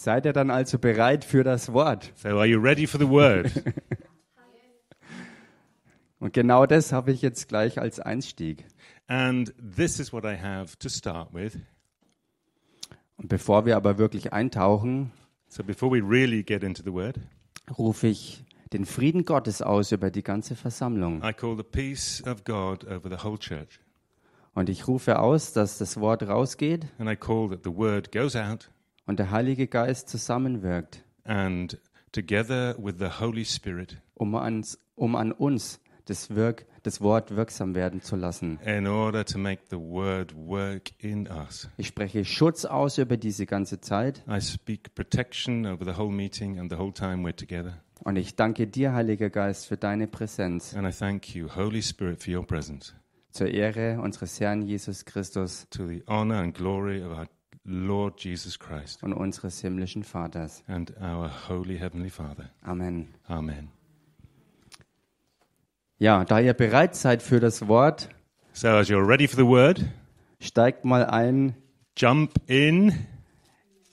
Seid ihr dann also bereit für das Wort? So, are you ready for the word? Und genau das habe ich jetzt gleich als Einstieg. and this is what I have to start with. Und bevor wir aber wirklich eintauchen, So, before we really get into the word, rufe ich den Frieden Gottes aus über die ganze Versammlung. I call the peace of God over the whole church. Und ich rufe aus, dass das Wort rausgeht And I call that the word goes out und der Heilige Geist zusammenwirkt, and together with the Holy Spirit um, ans, um an uns das, Wirk, das Wort wirksam werden zu lassen. in order to make the word work in us. Ich spreche Schutz aus über diese ganze Zeit I speak protection over the whole meeting and the whole time we're together. und ich danke dir, Heiliger Geist, für deine Präsenz And I thank you, Holy Spirit, for your presence zur Ehre unseres Herrn Jesus Christus to the honor and glory of our Lord Jesus Christ und unseres himmlischen Vaters. and our Holy Heavenly Father. Amen. Amen. Ja, da ihr bereit seid für das Wort, So, as you're ready for the word, steigt mal ein jump in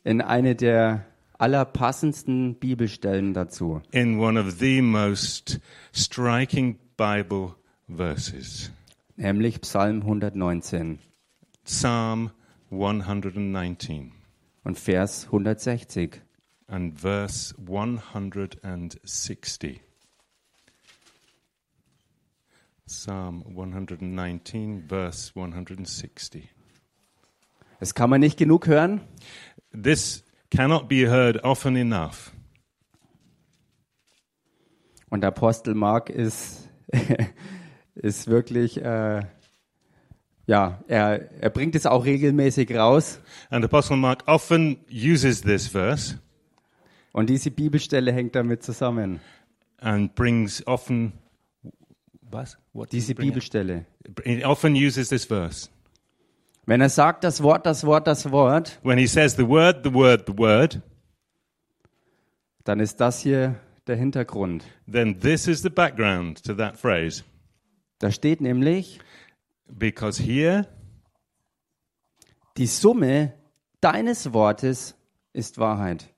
in eine der allerpassendsten Bibelstellen dazu. in one of the most striking Bible verses nämlich Psalm 119 Psalm 119 und Vers 160. and verse 160. Psalm 119, verse 160. Es kann man nicht genug hören. This cannot be heard often enough. Und der Apostel Mark ist, ist wirklich, äh, ja, er, er bringt es auch regelmäßig raus. And Apostle Mark often uses this verse Und diese Bibelstelle hängt damit zusammen. and brings often. What? What Diese? Bibelstelle. He often uses this verse. Wenn er sagt, das Wort, das Wort, das Wort, When he says the word, the word, the word, dann ist das hier der Hintergrund. then this is the background to that phrase. Da steht nämlich, Because here, die Summe deines Wortes ist Wahrheit.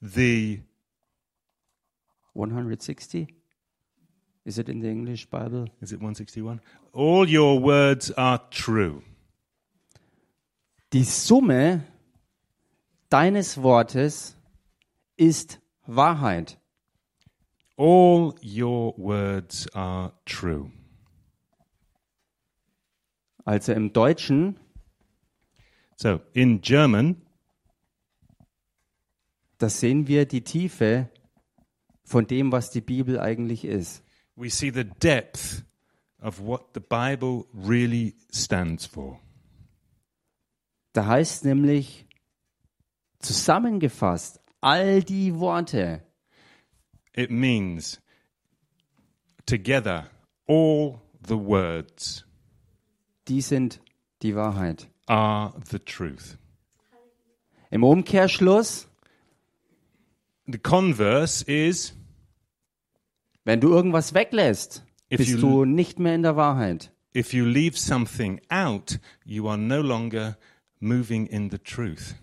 the 160? Is it in the English Bible? is it 161? All your words are true. Die Summe deines Wortes ist Wahrheit. All your words are true. Also im Deutschen, So in German, da sehen wir die Tiefe von dem, was die Bibel eigentlich ist. we see the depth of what the Bible really stands for. Da heißt nämlich zusammengefasst, all die Worte, It means together, all the words die sind die Wahrheit. are the truth. Im Umkehrschluss, The converse is wenn du irgendwas weglässt, bist you- du nicht mehr in der Wahrheit. if you leave something out, you are no longer moving in the truth.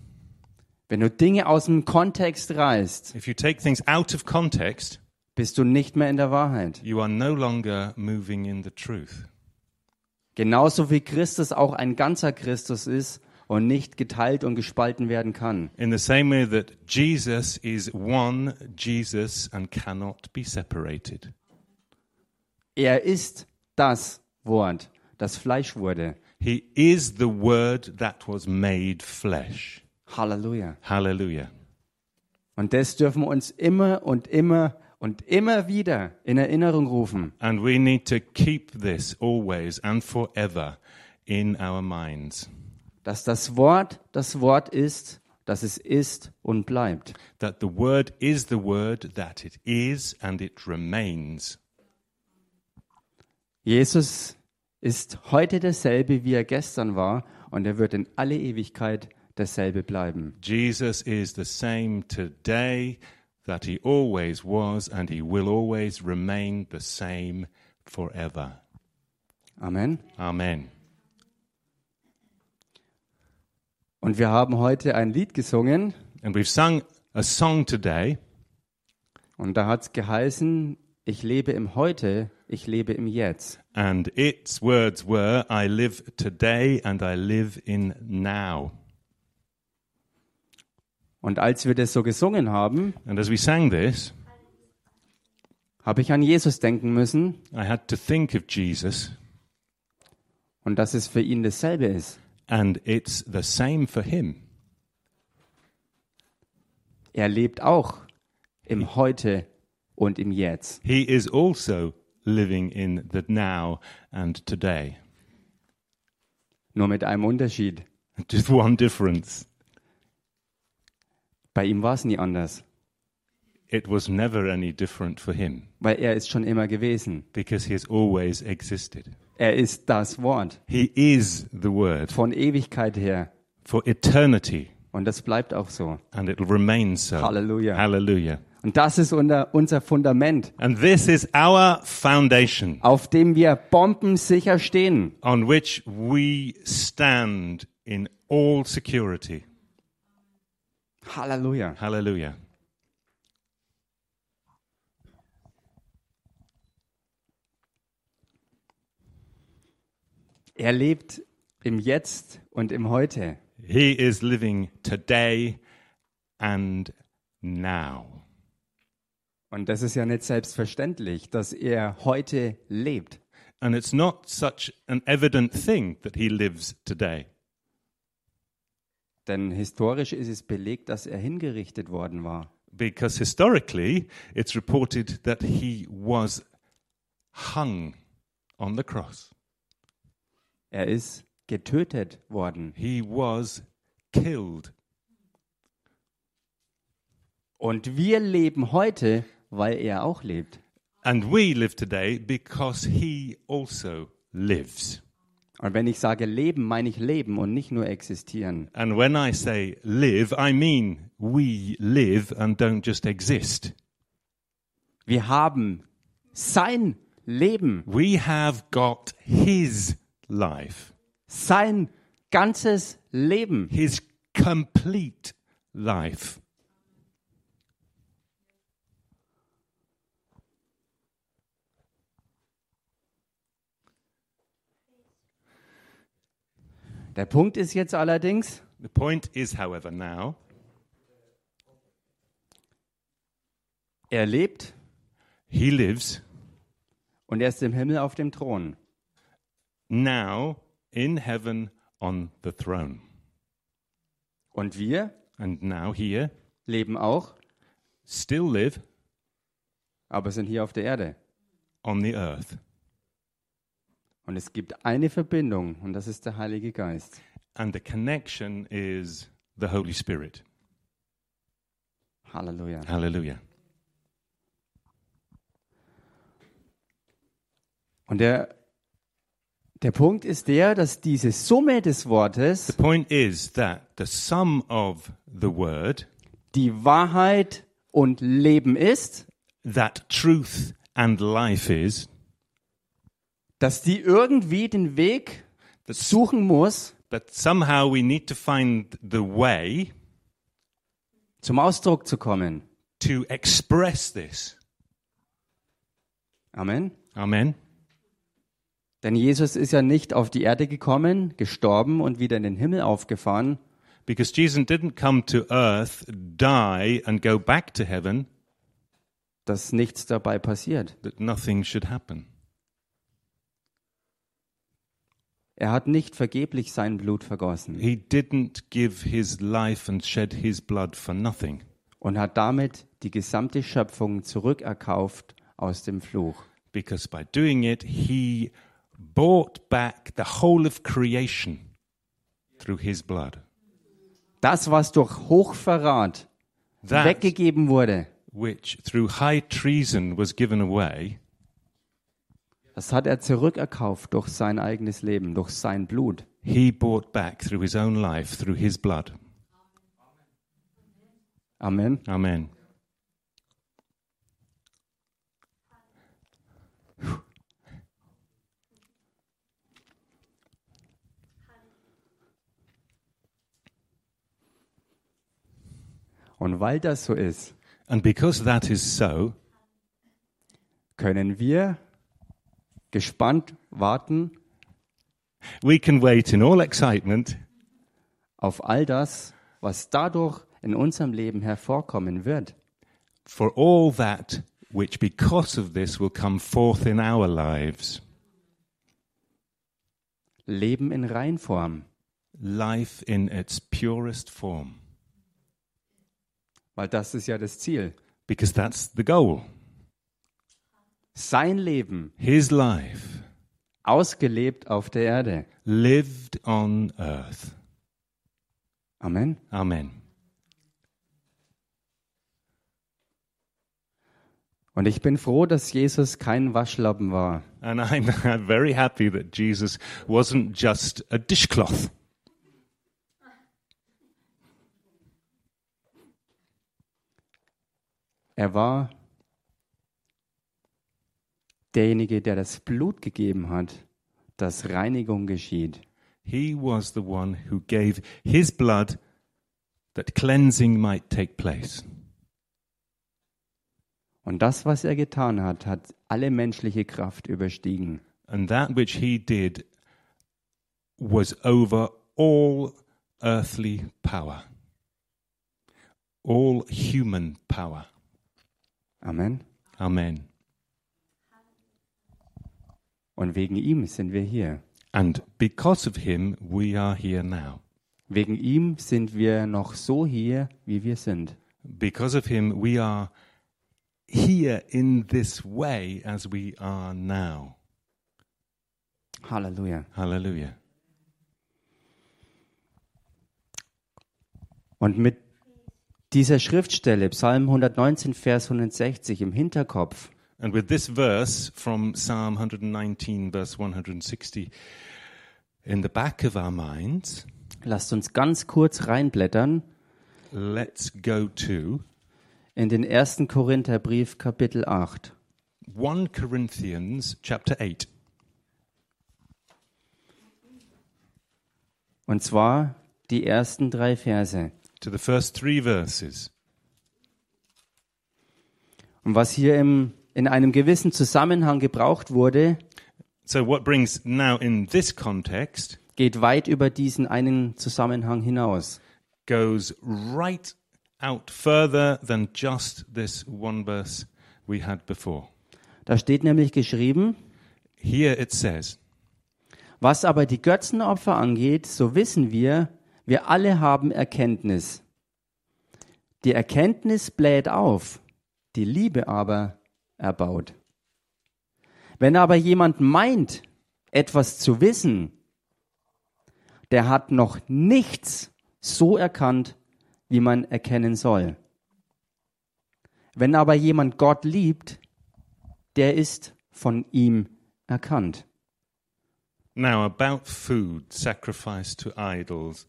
Wenn du Dinge aus dem Kontext reißt, If you take things out of context, bist du nicht mehr in der Wahrheit. you are no longer moving in the truth. Genauso wie Christus auch ein ganzer Christus ist und nicht geteilt und gespalten werden kann. In the same way that Jesus is one Jesus and cannot be separated. Er ist das Wort, das Fleisch wurde. He is the Word that was made flesh. Halleluja. Hallelujah. Und das dürfen wir uns immer und immer und immer wieder in Erinnerung rufen. And we need to keep this always and forever in our minds dass das Wort das Wort ist, dass es ist und bleibt. that the Word is the Word that it is and it remains. Jesus ist heute derselbe, wie er gestern war, und er wird in alle Ewigkeit derselbe bleiben. Jesus is the same today that he always was, and he will always remain the same forever. Amen. Amen. Und wir haben heute ein Lied gesungen And we've sung a song today, und da hat's geheißen, ich lebe im Heute, ich lebe im Jetzt. and its words were, I live today and I live in now. Und als wir das so gesungen haben, And as we sang this, habe ich an Jesus denken müssen I had to think of Jesus, und dass es für ihn dasselbe ist. and it's the same for him. Er lebt auch im Heute und im Jetzt. He is also living in the now and today. Nur mit einem Unterschied. Just one difference. Bei ihm war es nie anders, It was never any different for him weil er ist schon immer gewesen. because he has always existed. Er ist das Wort He is the Word von Ewigkeit her for eternity, und das bleibt auch so. and it will remain so. Halleluja. Hallelujah. Und das ist unser, unser Fundament, And this is our foundation auf dem wir bombensicher stehen. on which we stand in all security. Halleluja. Hallelujah. Er lebt im Jetzt und im Heute. He is living today and now. Und das ist ja nicht selbstverständlich, dass er heute lebt. And it's not such an evident thing that he lives today. Denn historisch ist es belegt, dass er hingerichtet worden war. Because historically, it's reported that he was hung on the cross. Er ist getötet worden. He was killed. Und wir leben heute, weil er auch lebt. And we live today because he also lives. Und wenn ich sage leben, meine ich leben und nicht nur existieren. And when I say live, I mean we live and don't just exist. Wir haben sein Leben, We have got his life, sein ganzes Leben. his complete life. Der Punkt ist jetzt allerdings, The point is, however, now er lebt he lives und er ist im Himmel auf dem Thron. now in heaven on the throne. Und wir And now here, leben auch, still live aber sind hier auf der Erde. on the earth. Und es gibt eine Verbindung und das ist der Heilige Geist. And the connection is the Holy Spirit. Halleluja. Hallelujah. Und der, der Punkt ist der, dass diese Summe des The Wortes point is that the sum of the word, die Wahrheit und Leben ist, that truth and life is, dass die irgendwie den Weg suchen muss, that somehow we need to find the way zum Ausdruck zu kommen. to express this. Amen. Amen. Denn Jesus ist ja nicht auf die Erde gekommen, gestorben und wieder in den Himmel aufgefahren, Because Jesus didn't come to earth, die, and go back to heaven, dass nichts dabei passiert. that nothing should happen. Er hat nicht vergeblich sein Blut vergossen He didn't give his life and shed his blood for nothing. und hat damit die gesamte Schöpfung zurückerkauft aus dem Fluch. Because by doing it, he bought back the whole of creation through his blood. Das, was durch Hochverrat That weggegeben wurde, which through high treason was given away, das hat er zurückerkauft durch sein eigenes Leben, durch sein Blut. he bought back through his own life, through his blood. Amen. Amen. Und weil das so ist, And because that is so, können wir gespannt warten we can wait in all excitement auf all das, was dadurch in unserem Leben hervorkommen wird. for all that which, because of this, will come forth in our lives. Leben in Reinform, Life in its purest form. weil das ist ja das Ziel. Because that's the goal. Sein Leben His life ausgelebt auf der Erde. lived on earth. Amen. Amen. Und ich bin froh, dass Jesus kein Waschlappen war, And I'm very happy that Jesus wasn't just a dishcloth. Er war derjenige, der das Blut gegeben hat, dass Reinigung geschieht. He was the one who gave his blood that cleansing might take place. Und das, was er getan hat, hat alle menschliche Kraft überstiegen. And that which he did was over all earthly power, all human power. Amen. Amen. Und wegen ihm sind wir hier. And because of him, we are here now. Wegen ihm sind wir noch so hier, wie wir sind. Because of him, we are here in this way as we are now. Halleluja. Hallelujah. Und mit dieser Schriftstelle, Psalm 119, Vers 160 im Hinterkopf, And with this verse from Psalm 119, verse 160, in the back of our minds, lasst uns ganz kurz reinblättern let's go to in den ersten Korintherbrief, Kapitel 8. 1 Corinthians chapter 8. Und zwar die ersten drei Verse. To the first three verses. Und was hier im, in einem gewissen Zusammenhang gebraucht wurde, So, what brings now in this context geht weit über diesen einen Zusammenhang hinaus. goes right out further than just this one verse we had before. Da steht nämlich geschrieben, Here it says, was aber die Götzenopfer angeht, so wissen wir, wir alle haben Erkenntnis. Die Erkenntnis bläht auf, die Liebe aber erbaut. Wenn aber jemand meint, etwas zu wissen, der hat noch nichts so erkannt, wie man erkennen soll. Wenn aber jemand Gott liebt, der ist von ihm erkannt. Now, about food sacrificed to idols,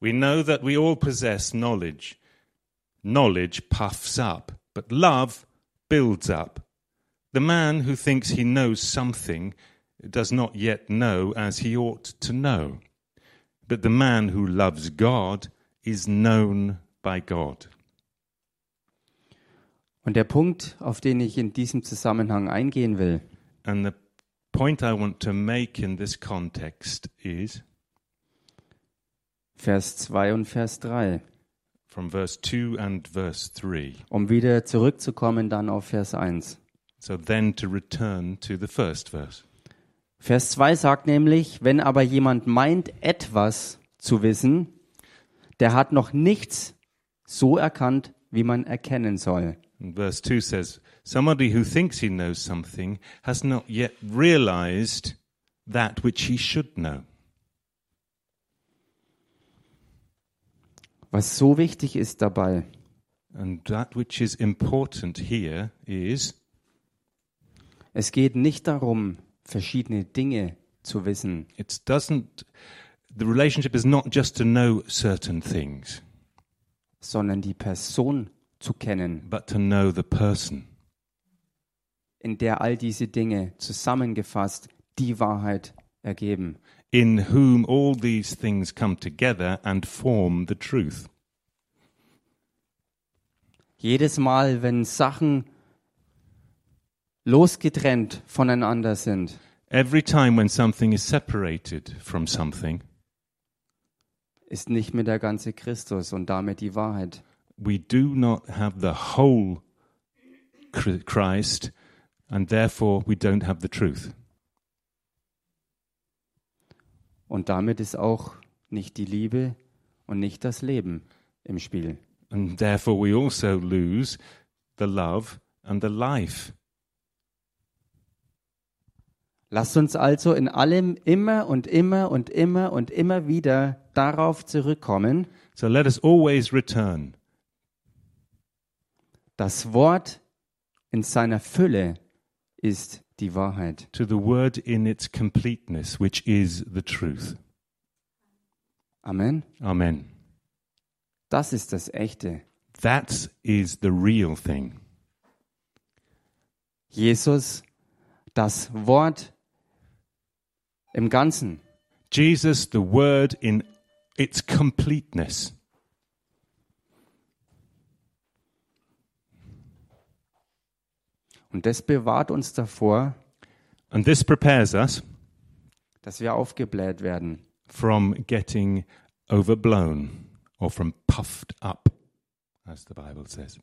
we know that we all possess knowledge. Knowledge puffs up, but love builds up. The man who thinks he knows something does not yet know as he ought to know. But the man who loves God is known by God. Und der Punkt, auf den ich in diesem Zusammenhang eingehen will, And the point I want to make in this context is Vers 2 und Vers 3, from verse 2 and verse 3. um wieder zurückzukommen dann auf Vers 1. So then to return to the first verse. Vers 2 sagt nämlich, wenn aber jemand meint, etwas zu wissen, der hat noch nichts so erkannt, wie man erkennen soll. And verse 2 says, Somebody who thinks he knows something has not yet realized that which he should know. Was so wichtig ist dabei, And that which is important here is es geht nicht darum, verschiedene Dinge zu wissen, it doesn't, the relationship is not just to know certain things, sondern die Person zu kennen, but to know the person. In der all diese Dinge zusammengefasst die Wahrheit ergeben. In whom all these things come together and form the truth. Jedes Mal, wenn Sachen losgetrennt voneinander sind, every time when something is separated from something, ist nicht mehr der ganze Christus und damit die Wahrheit. we do not have the whole Chr- Christ, and therefore we don't have the truth. Und damit ist auch nicht die Liebe und nicht das Leben im Spiel. And therefore we also lose the love and the life. Lasst uns also in allem immer und immer und immer und immer wieder darauf zurückkommen, So let us always return das Wort in seiner Fülle ist die Wahrheit. to the word in its completeness, which is the truth. Amen. Amen. Das ist das Echte. That is the real thing. Jesus, das Wort im Ganzen. Jesus, the word in its completeness. Und das bewahrt uns davor, And this prepares us dass wir aufgebläht werden. from getting overblown or from puffed up, as the Bible says.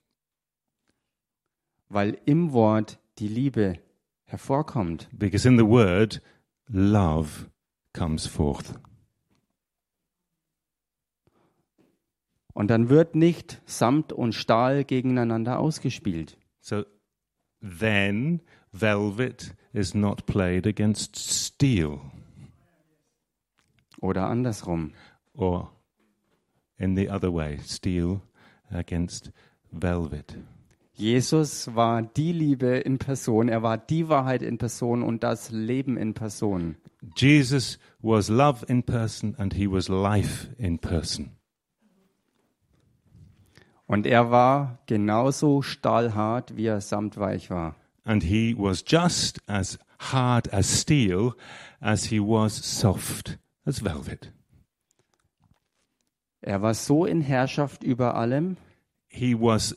weil im Wort die Liebe hervorkommt. Because in the word, love comes forth. Und dann wird nicht Samt und Stahl gegeneinander ausgespielt. So then, velvet is not played against steel, Oder andersrum. or in the other way, steel against velvet. Jesus war die Liebe in Person, er war die Wahrheit in Person und das Leben in Person. Jesus was love in person and he was life in person. Und er war genauso stahlhart, wie er samtweich war. And he was just as hard as steel as he was soft as velvet. Er war so in Herrschaft über allem, He was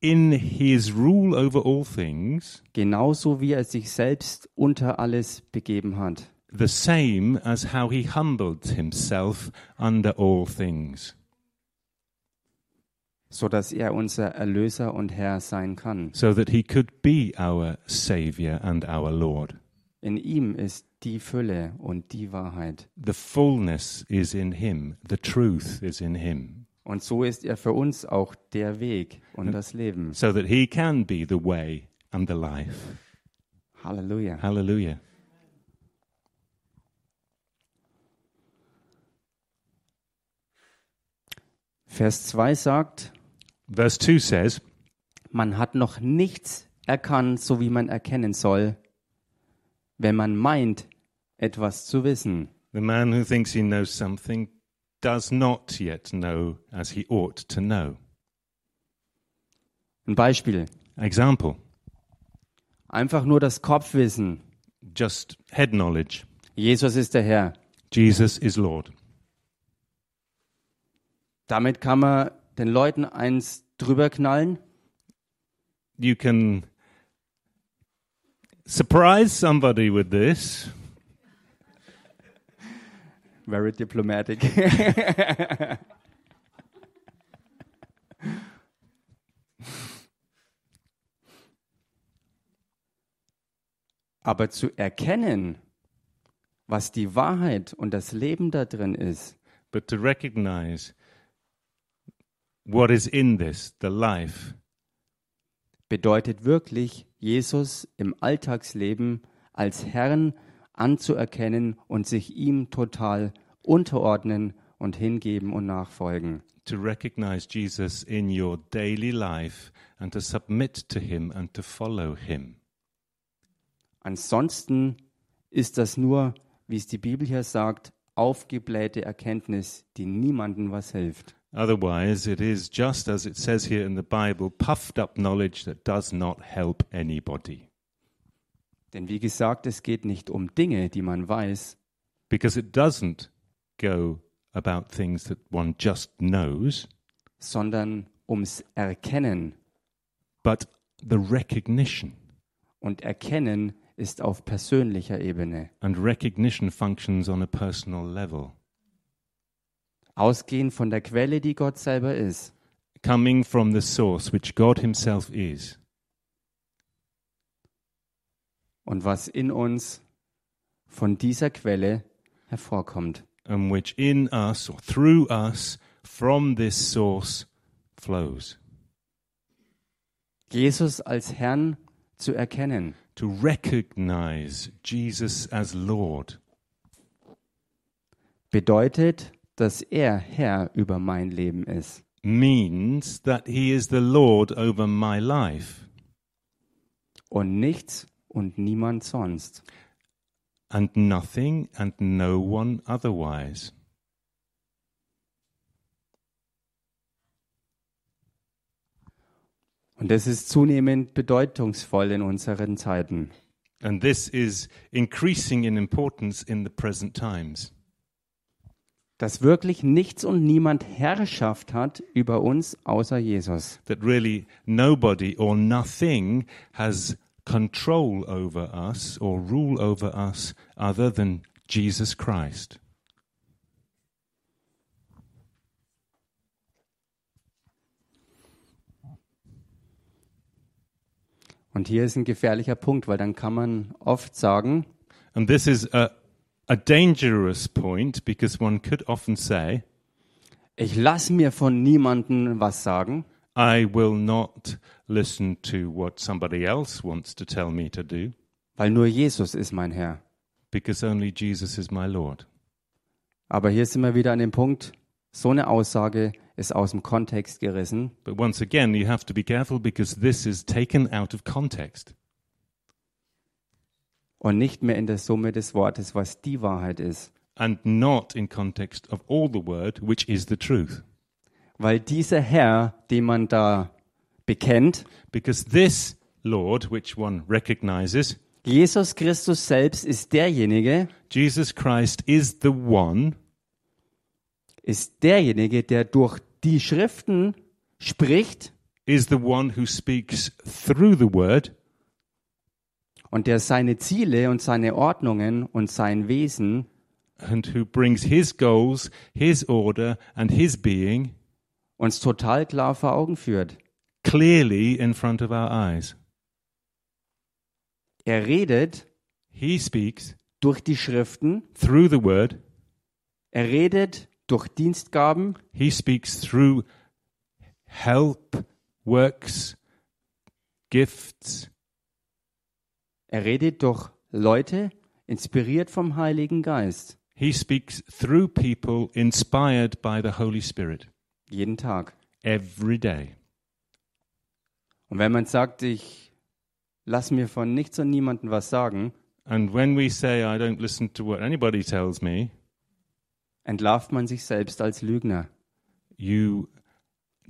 in his rule over all things genauso wie er sich selbst unter alles begeben hat. the same as how he humbled himself under all things, so dass er unser Erlöser und Herr sein kann. so that he could be our Savior and our Lord. In ihm ist die Fülle und die Wahrheit. The fullness is in him, the truth is in him, Und so ist er für uns auch der Weg und das Leben. so that he can be the way and the life. Halleluja. Hallelujah. Vers 2 sagt, Verse 2 says, man hat noch nichts erkannt, so wie man erkennen soll, wenn man meint, etwas zu wissen. The man who thinks he knows something does not yet know as he ought to know. Ein Beispiel. Example Einfach nur das Kopfwissen. just head knowledge. Jesus ist der Herr. Jesus is Lord. Damit kann man den Leuten eins drüber knallen. You can surprise somebody with this. Very diplomatic. Aber zu erkennen, was die Wahrheit und das Leben da drin ist, but to recognize what is in this, the life, bedeutet wirklich, Jesus im Alltagsleben als Herrn anzuerkennen und sich ihm total unterordnen und hingeben und nachfolgen. to recognize Jesus in your daily life and to submit to him and to follow him. Ansonsten ist das nur, wie es die Bibel hier sagt, aufgeblähte Erkenntnis, die niemandem was hilft. Otherwise, it is just as it says here in the Bible puffed up knowledge that does not help anybody. Denn wie gesagt, es geht nicht um Dinge, die man weiß, Because it doesn't go about things that one just knows, sondern ums Erkennen. but the recognition. Und Erkennen ist auf persönlicher Ebene. And recognition functions on a personal level, Ausgehend von der Quelle, die Gott selber ist. coming from the source which God Himself is, Und was in uns von dieser Quelle hervorkommt. and which in us or through us from this source flows. Jesus als Herrn zu erkennen. To recognize Jesus as Lord bedeutet, dass er Herr über mein Leben ist. means that He is the Lord over my life Und nichts und niemand sonst. and nothing and no one otherwise. Und das ist zunehmend bedeutungsvoll in unseren Zeiten. And this is increasing in importance in the present times. Dass wirklich nichts und niemand Herrschaft hat über uns außer Jesus. That really nobody or nothing has control over us or rule over us other than Jesus Christ. Und hier ist ein gefährlicher Punkt, weil dann kann man oft sagen, And this is a, a dangerous point because one could often say, ich lasse mir von niemandem was sagen, I will not listen to what somebody else wants to tell me to do weil nur Jesus ist mein Herr. because only Jesus is my Lord. Aber hier sind wir wieder an dem Punkt, so eine Aussage ist aus dem Kontext gerissen But once again, you have to be careful because this is taken out of context und nicht mehr in der Summe des Wortes, was die Wahrheit ist. and not in context of all the word, which is the truth. Weil dieser Herr, den man da bekennt, Because this Lord, which one recognizes, Jesus Christus selbst ist derjenige, Jesus Christ is the one, ist derjenige, der durch die Schriften spricht is the one who speaks through the word und der seine Ziele und seine Ordnungen und sein Wesen and who brings his goals, his order, and his being uns total klar vor Augen führt. clearly in front of our eyes. Er redet He speaks durch die Schriften, through the word, er redet durch Dienstgaben, he speaks through help, works, gifts, er redet durch Leute, inspiriert vom Heiligen Geist, he speaks through people inspired by the Holy Spirit jeden Tag. every day. Und wenn man sagt, ich lass mir von nichts und niemandem was sagen, And when we say, I don't listen to what anybody tells me, entlarvt man sich selbst als Lügner. you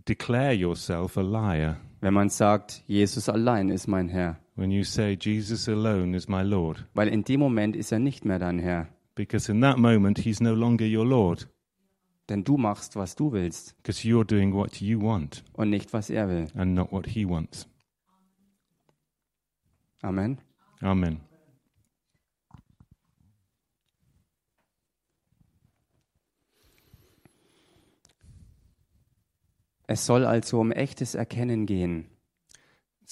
declare yourself a liar. Wenn man sagt, Jesus allein ist mein Herr. When you say, Jesus alone is my Lord. Weil in dem Moment ist er nicht mehr dein Herr. Because in that moment, he's no longer your Lord. Denn du machst, was du willst Because you're doing what you want und nicht, was er will. and not what he wants. Amen. Amen. Es soll also um echtes Erkennen gehen.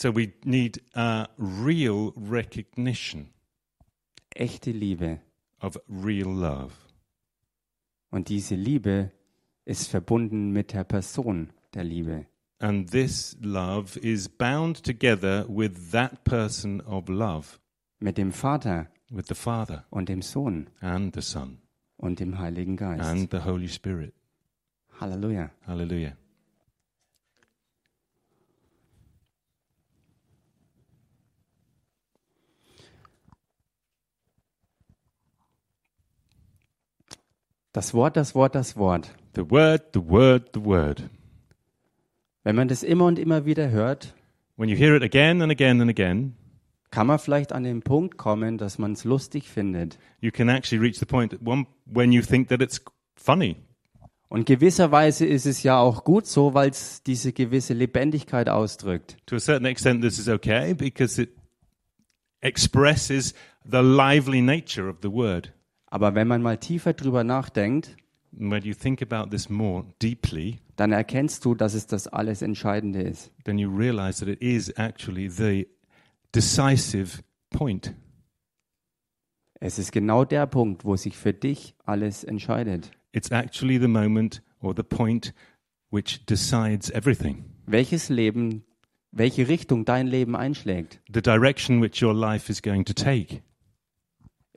So we need uh, real recognition Echte Liebe. of real love. Und diese Liebe ist verbunden mit der Person der Liebe. And this love is bound together with that person of love, Mit dem Vater with the Father und dem Sohn and the Son und dem Heiligen Geist. and the Holy Spirit. Halleluja. Hallelujah. Das Wort, das Wort, das Wort. The Word, the Word, the Word. Wenn man das immer und immer wieder hört, When you hear it again and again and again, kann man vielleicht an den Punkt kommen, dass man es lustig findet you can actually reach the point at one, when you think that it's funny Und gewisserweise ist es ja auch gut so, weil es diese gewisse Lebendigkeit ausdrückt. To a certain extent, this is okay because it expresses the lively nature of the word. Aber wenn man mal tiefer drüber nachdenkt, when you think about this more deeply, dann erkennst du, dass es das alles Entscheidende ist. then you realize that it is actually the decisive point. Es ist genau der Punkt, wo sich für dich alles entscheidet. It's actually the moment or the point which decides everything. Welches Leben, welche Richtung dein Leben einschlägt. The direction which your life is going to take.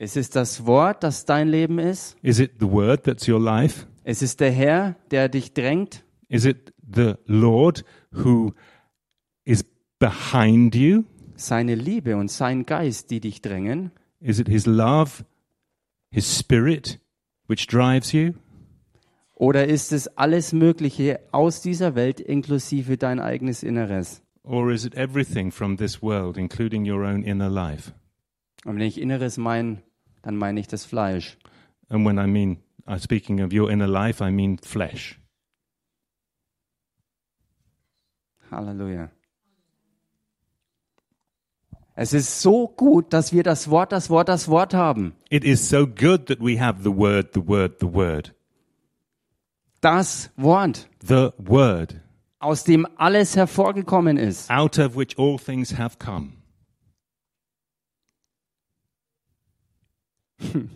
Ist es das Wort, das dein Leben ist? Is it the word that's your life? Ist es der Herr, der dich drängt? Is it the Lord who is behind you? Seine Liebe und sein Geist, die dich drängen? Is it His love, His Spirit, which drives you? Oder ist es alles Mögliche aus dieser Welt inklusive dein eigenes Inneres? Or is it everything from this world, including your own inner life? Und wenn ich Inneres meine, dann meine ich das Fleisch. And when I mean, uh, speaking of your inner life, I mean flesh. Halleluja. Es ist so gut, dass wir das Wort, das Wort, das Wort haben. It is so good that we have the word, the word, the word. Das Wort, The word, aus dem alles hervorgekommen ist. out of which all things have come.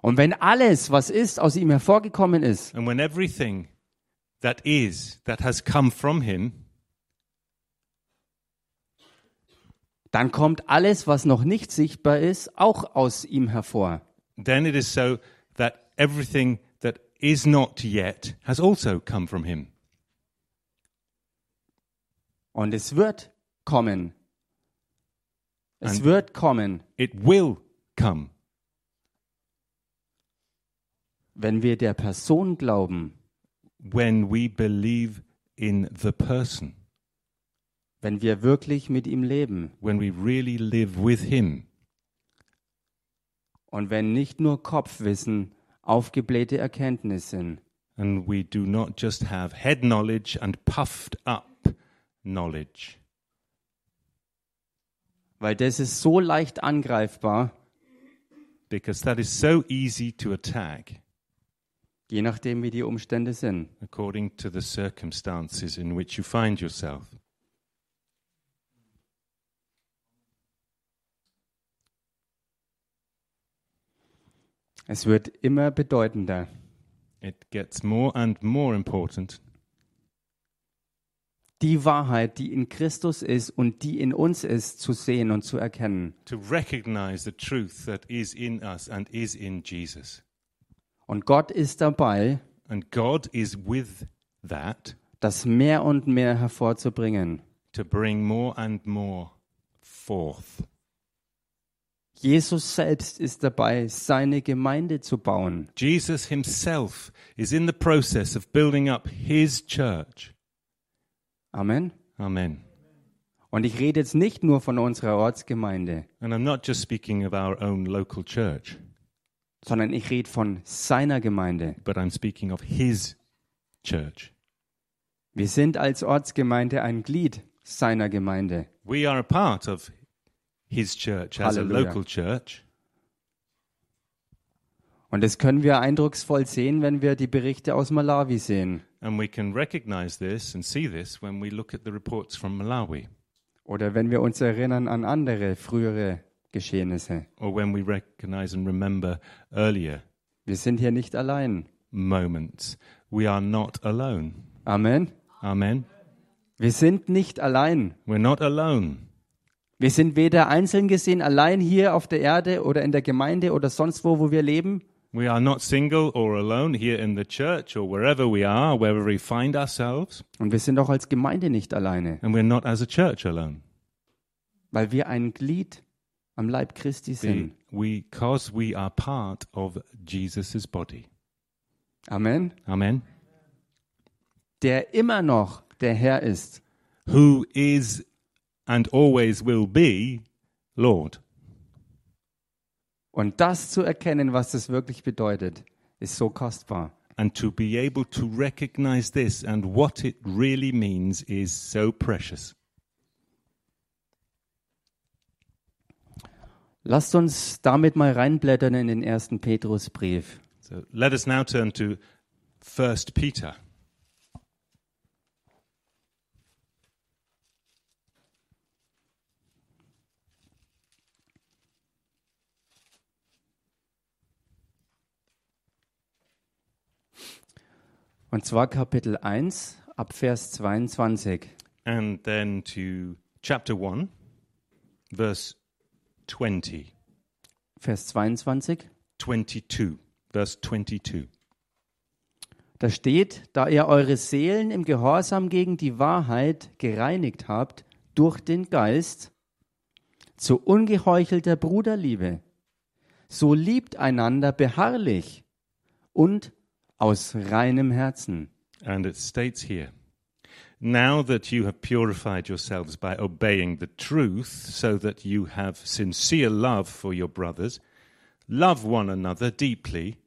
Und wenn alles, was ist, aus ihm hervorgekommen ist, And when everything that is, that has come from him, dann kommt alles, was noch nicht sichtbar ist, auch aus ihm hervor. then it is so that everything that is not yet has also come from him. Und es wird kommen. Es Ein- wird kommen, It will come. Wenn wir der Person glauben, when we believe in the person, wenn wir wirklich mit ihm leben. When we really live with him, und wenn nicht nur Kopfwissen aufgeblähte Erkenntnis sind. and we do not just have head knowledge and puffed up knowledge. Weil das ist so leicht angreifbar, Because that is so easy to attack je nachdem, wie die Umstände sind. according to the circumstances in which you find yourself. Es wird immer bedeutender. It gets more and more important Die Wahrheit, die in Christus ist und die in uns ist, zu sehen und zu erkennen. to recognize the truth that is in us and is in Jesus. Und Gott ist dabei, And God is with that das mehr und mehr hervorzubringen. to bring more and more forth. Jesus selbst ist dabei, seine Gemeinde zu bauen. Jesus himself is in the process of building up his church. Amen. Amen. Und ich rede jetzt nicht nur von unserer Ortsgemeinde, And I'm not just speaking of our own local church, sondern ich rede von seiner Gemeinde. but I'm speaking of his church. Wir sind als Ortsgemeinde ein Glied seiner Gemeinde. We are a part of his church as a local church. Und das können wir eindrucksvoll sehen, wenn wir die Berichte aus Malawi sehen And we can recognize this and see this when we look at the reports from Malawi oder wenn wir uns erinnern an andere frühere Geschehnisse. or when we recognize and remember earlier Wir sind hier nicht allein. moments. We are not alone. Amen. Amen. Wir sind nicht allein. We're not alone. Wir sind weder einzeln gesehen allein hier auf der Erde oder in der Gemeinde oder sonst wo, wo wir leben. We are not single or alone here in the church or wherever we are, wherever we find ourselves. Und wir sind auch als Gemeinde nicht alleine, And we're not as a church alone. weil wir ein Glied am Leib Christi sind. we, because we are part of Jesus' body. Amen. Amen. Der immer noch der Herr ist. Who is and always will be Lord. Und das zu erkennen, was das wirklich bedeutet, ist so kostbar. And to be able to recognize this and what it really means is so precious. Lasst uns damit mal reinblättern in den ersten Petrusbrief. So let us now turn to 1 Peter. Und zwar Kapitel 1 ab Vers 22. And then to chapter 1, verse 20. Vers 22. 22. Verse 22. Da steht, da ihr eure Seelen im Gehorsam gegen die Wahrheit gereinigt habt durch den Geist zu ungeheuchelter Bruderliebe, so liebt einander beharrlich und aus reinem Herzen. And it states here Now that you have purified yourselves by obeying the truth, so that you have sincere love for your brothers, love one another deeply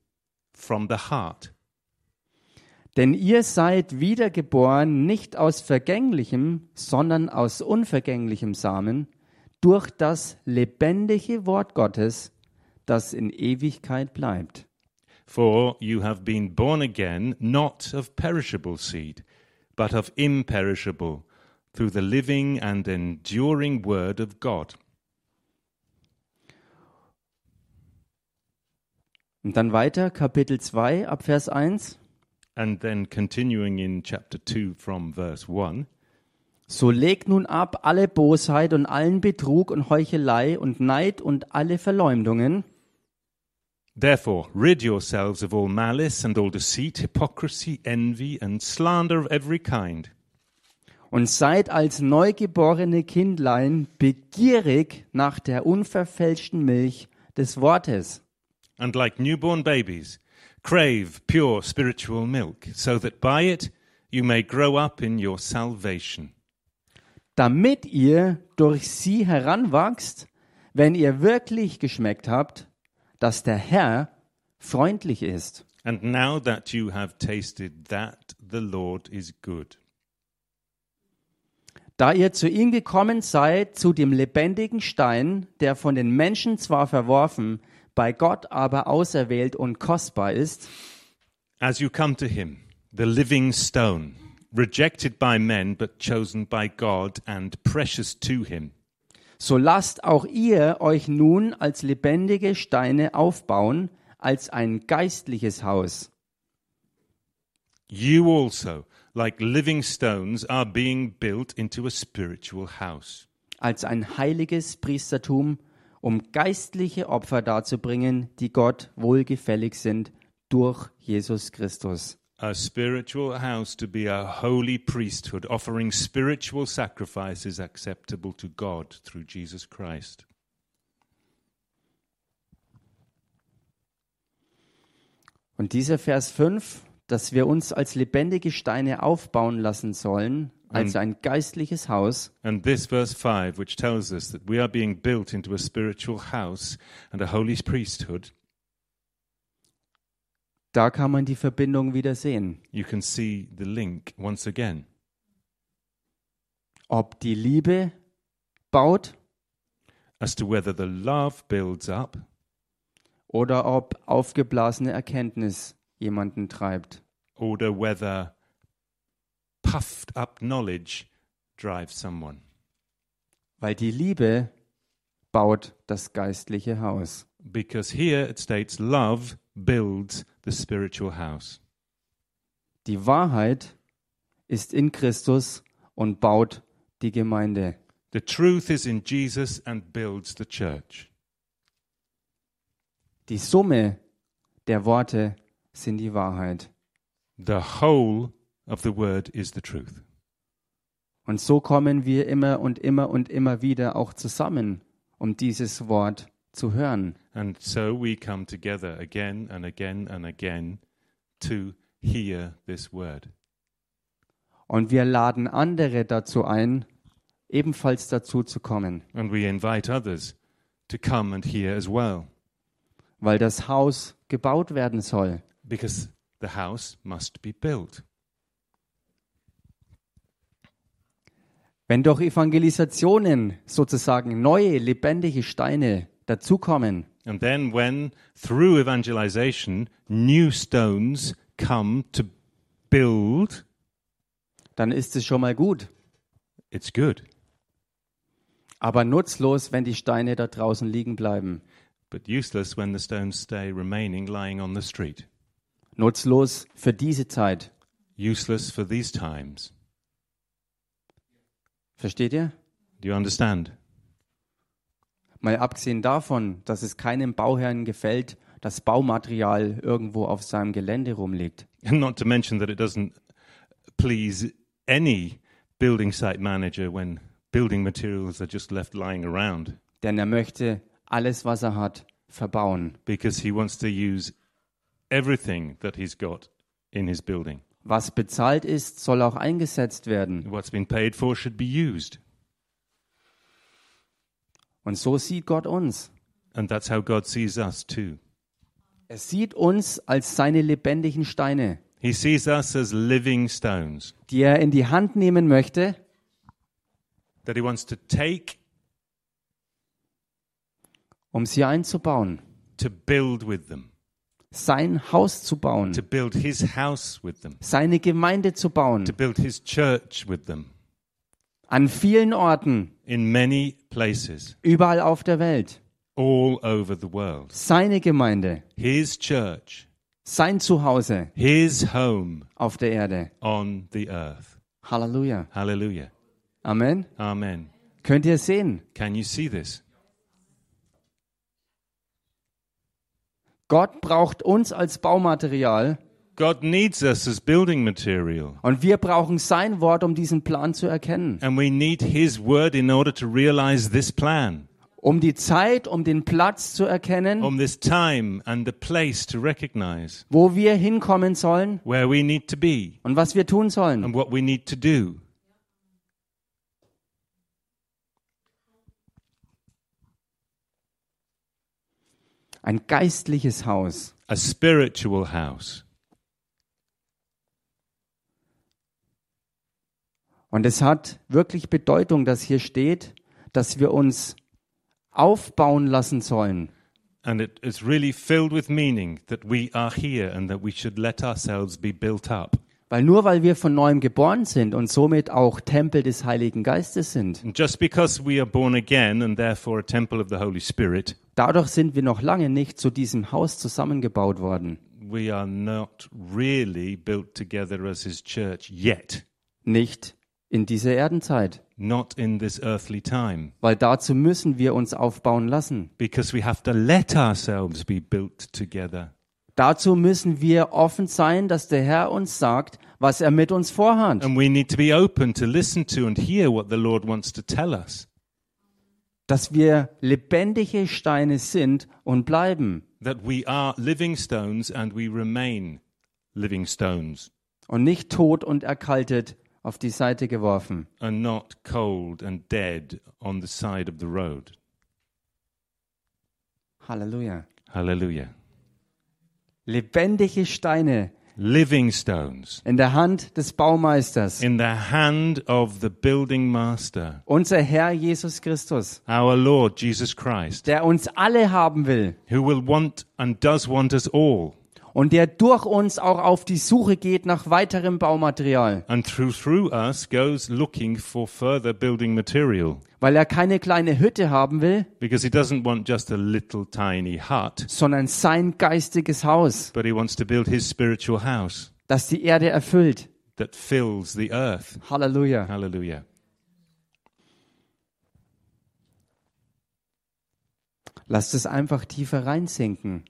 from the heart. Denn ihr seid wiedergeboren nicht aus vergänglichem, sondern aus unvergänglichem Samen, durch das lebendige Wort Gottes, das in Ewigkeit bleibt. For you have been born again, not of perishable seed, but of imperishable, through the living and enduring word of God. Und dann weiter, Kapitel 2 ab Vers 1. And then continuing in chapter 2 from verse 1. So legt nun ab alle Bosheit und allen Betrug und Heuchelei und Neid und alle Verleumdungen Therefore, rid yourselves of all malice and all deceit, hypocrisy, envy, and slander of every kind. und seid als neugeborene Kindlein begierig nach der unverfälschten Milch des Wortes, And like newborn babies, crave pure spiritual milk, so that by it you may grow up in your salvation. damit ihr durch sie heranwachst, wenn ihr wirklich geschmeckt habt, dass der Herr freundlich ist. And now that you have tasted that the Lord is good. Da ihr zu ihm gekommen seid, zu dem lebendigen Stein, der von den Menschen zwar verworfen, bei Gott aber auserwählt und kostbar ist, As you come to him, the living stone, rejected by men but chosen by God and precious to him. So lasst auch ihr euch nun als lebendige Steine aufbauen, als ein geistliches Haus, You also, like living stones, are being built into a spiritual house, als ein heiliges Priestertum, um geistliche Opfer darzubringen, die Gott wohlgefällig sind durch Jesus Christus. A spiritual house to be a holy priesthood, offering spiritual sacrifices acceptable to God through Jesus Christ. Und dieser Vers 5, dass wir uns als lebendige Steine aufbauen lassen sollen, als ein geistliches Haus, And this verse 5, which tells us that we are being built into a spiritual house and a holy priesthood, da kann man die Verbindung wieder sehen. you can see the link once again. Ob die Liebe baut As to whether the love builds up oder ob aufgeblasene Erkenntnis jemanden treibt. or whether puffed up knowledge drives someone. Weil die Liebe baut das geistliche Haus. Because here it states love builds the spiritual house. Die Wahrheit ist in Christus und baut die Gemeinde. The truth is in Jesus and builds the church. Die Summe der Worte sind die Wahrheit. The whole of the word is the truth. Und so kommen wir immer und immer und immer wieder auch zusammen, um dieses Wort zu hören. And so we come together again and again and again to hear this word. Und wir laden andere dazu ein, ebenfalls dazu zu kommen. And we invite others to come and hear as well. weil das Haus gebaut werden soll. because the house must be built. Wenn durch Evangelisationen sozusagen neue, lebendige Steine dazukommen, And then, when through evangelization new stones come to build, dann ist es schon mal gut. it's good. Aber nutzlos, wenn die Steine da draußen liegen bleiben. But useless when the stones stay remaining lying on the street. Nutzlos für diese Zeit. Useless for these times. Versteht ihr? Do you understand? Mal abgesehen davon, dass es keinem Bauherrn gefällt, dass Baumaterial irgendwo auf seinem Gelände rumliegt. And not to mention that it doesn't please any building site manager when building materials are just left lying around Denn er möchte alles, was er hat, verbauen. because he wants to use everything that he's got in his building. Was bezahlt ist, soll auch eingesetzt werden. What's been paid for should be used. Und so sieht Gott uns. And that's how God sees us too. Er sieht uns als seine lebendigen Steine, He sees us as living stones die er in die Hand nehmen möchte, that he wants to take um sie einzubauen, to build with them, sein Haus zu bauen, to build his house with them, seine Gemeinde zu bauen, to build his church with them. An vielen Orten, in many places, überall auf der Welt. all over the world. Seine Gemeinde, His church, sein Zuhause his home auf der Erde. on the earth. Halleluja. Hallelujah. Amen. Amen. Könnt ihr sehen? Can you see this? Gott braucht uns als Baumaterial God needs us as building material. und wir brauchen sein Wort, um diesen Plan zu erkennen. And we need his word in order to realize this plan. Um die Zeit, um den Platz zu erkennen, On this time and the place to recognize wo wir hinkommen sollen where we need to be und was wir tun sollen. and what we need to do. Ein geistliches Haus. A spiritual house. Und es hat wirklich Bedeutung, dass hier steht, dass wir uns aufbauen lassen sollen. And it is really filled with meaning that we are here and that we should let ourselves be built up. Weil nur weil wir von neuem geboren sind und somit auch Tempel des Heiligen Geistes sind, And just because we are born again and therefore a temple of the Holy Spirit, dadurch sind wir noch lange nicht zu diesem Haus zusammengebaut worden. we are not really built together as his church yet. Nicht in dieser Erdenzeit. Not in this earthly time. Weil dazu müssen wir uns aufbauen lassen. Because we have to let ourselves be built together. Dazu müssen wir offen sein, dass der Herr uns sagt, was er mit uns vorhat. And we need to be open to listen to and hear what the Lord wants to tell us. Dass wir lebendige Steine sind und bleiben That we are living stones and we remain living stones und nicht tot und erkaltet auf die Seite geworfen. and not cold and dead on the side of the road. Halleluja. Hallelujah. Lebendige Steine Living stones in der Hand des Baumeisters. in the hand of the building master, Unser Herr Jesus Christus, our Lord Jesus Christ, der uns alle haben will who will want and does want us all. Und der durch uns auch auf die Suche geht nach weiterem Baumaterial, and through through us goes looking for further building material. Weil er keine kleine Hütte haben will, because he doesn't want just a little tiny hut sondern sein geistiges Haus, but he wants to build his spiritual house das die Erde erfüllt. that fills the earth. Halleluja. hallelujah Lasst es einfach tiefer reinsinken,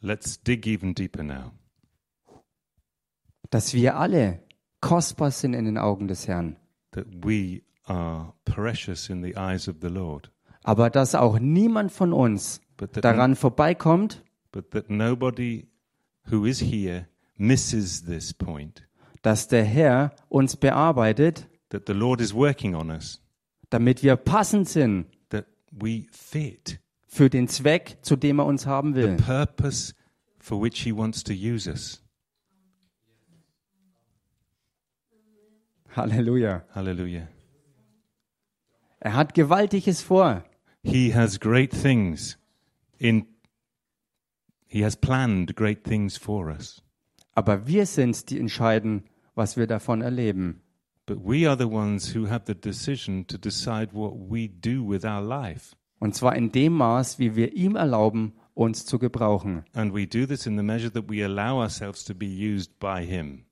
let's dig even deeper now. Dass wir alle kostbar sind in den Augen des Herrn, that we are precious in the eyes of the lord. Aber dass auch niemand von uns but that daran vorbeikommt, but that nobody who is here misses this point. Dass der Herr uns bearbeitet, that the lord is working on us. Damit wir passend sind. That we fit für den Zweck, zu dem er uns haben the will. purpose for which He wants to use us. Halleluja. Hallelujah. Er hat Gewaltiges vor. He has great things in He has planned great things for us. Aber wir sind die entscheiden, was wir davon erleben. But we are the ones who have the decision to decide what we do with our life. Und zwar in dem Maß, wie wir ihm erlauben, uns zu gebrauchen. And we do this in the measure that we allow ourselves to be used by Him.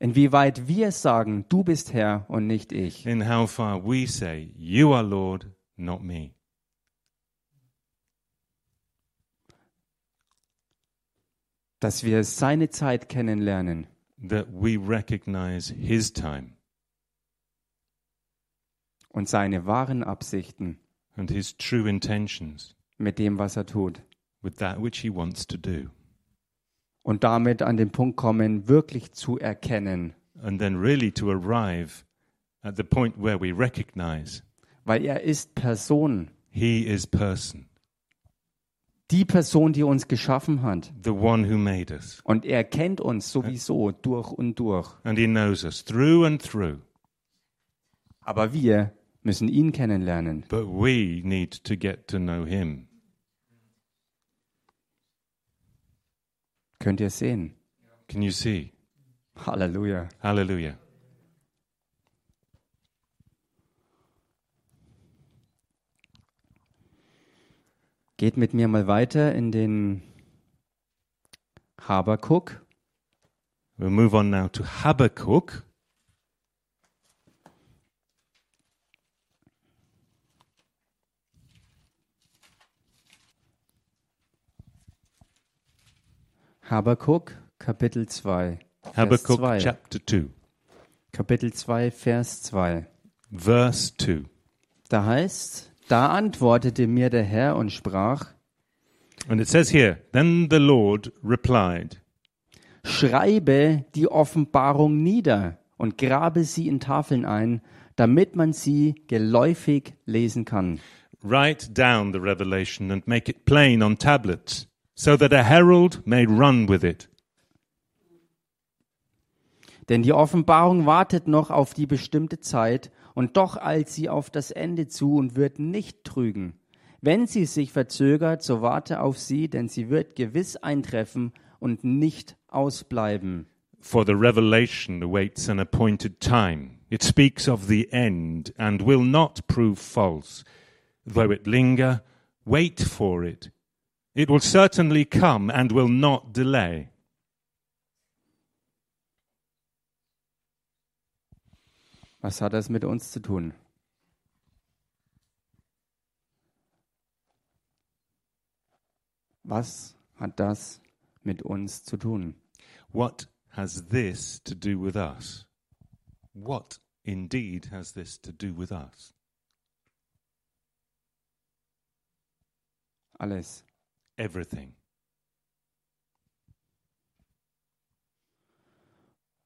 Inwieweit wir sagen, du bist Herr und nicht ich. In how far we say, You are Lord, not me. Dass wir seine Zeit kennenlernen That we recognize His time und seine wahren Absichten and His true intentions mit dem, was er tut. with that which He wants to do. Und damit an den Punkt kommen, wirklich zu erkennen, And then really to arrive at the point where we recognize weil er ist Person, He is person, die Person, die uns geschaffen hat. the one who made us. Und er kennt uns sowieso durch und durch. And He knows us through and through. Aber wir müssen ihn kennenlernen. But we need to get to know Him. Könnt ihr sehen? Can you see? Halleluja. Hallelujah. Geht mit mir mal weiter in den Habakuk. We'll move on now to Habakkuk. Habakuk, Kapitel 2. Vers Habakkuk 2. chapter 2, Kapitel 2, Vers 2. verse 2. Da heißt, da antwortete mir der Herr und sprach, And it says here, Then the Lord replied, schreibe die Offenbarung nieder und grabe sie in Tafeln ein, damit man sie geläufig lesen kann. Write down the revelation and make it plain on tablets, so that a herald may run with it. Denn die Offenbarung wartet noch auf die bestimmte Zeit, und doch eilt sie auf das Ende zu und wird nicht trügen. Wenn sie sich verzögert, so warte auf sie, denn sie wird gewiss eintreffen und nicht ausbleiben. For the revelation awaits an appointed time. It speaks of the end and will not prove false. Though it linger, wait for it. It will certainly come and will not delay. Was hat das mit uns zu tun? Was hat das mit uns zu tun? What has this to do with us? What indeed has this to do with us? Alles. Everything.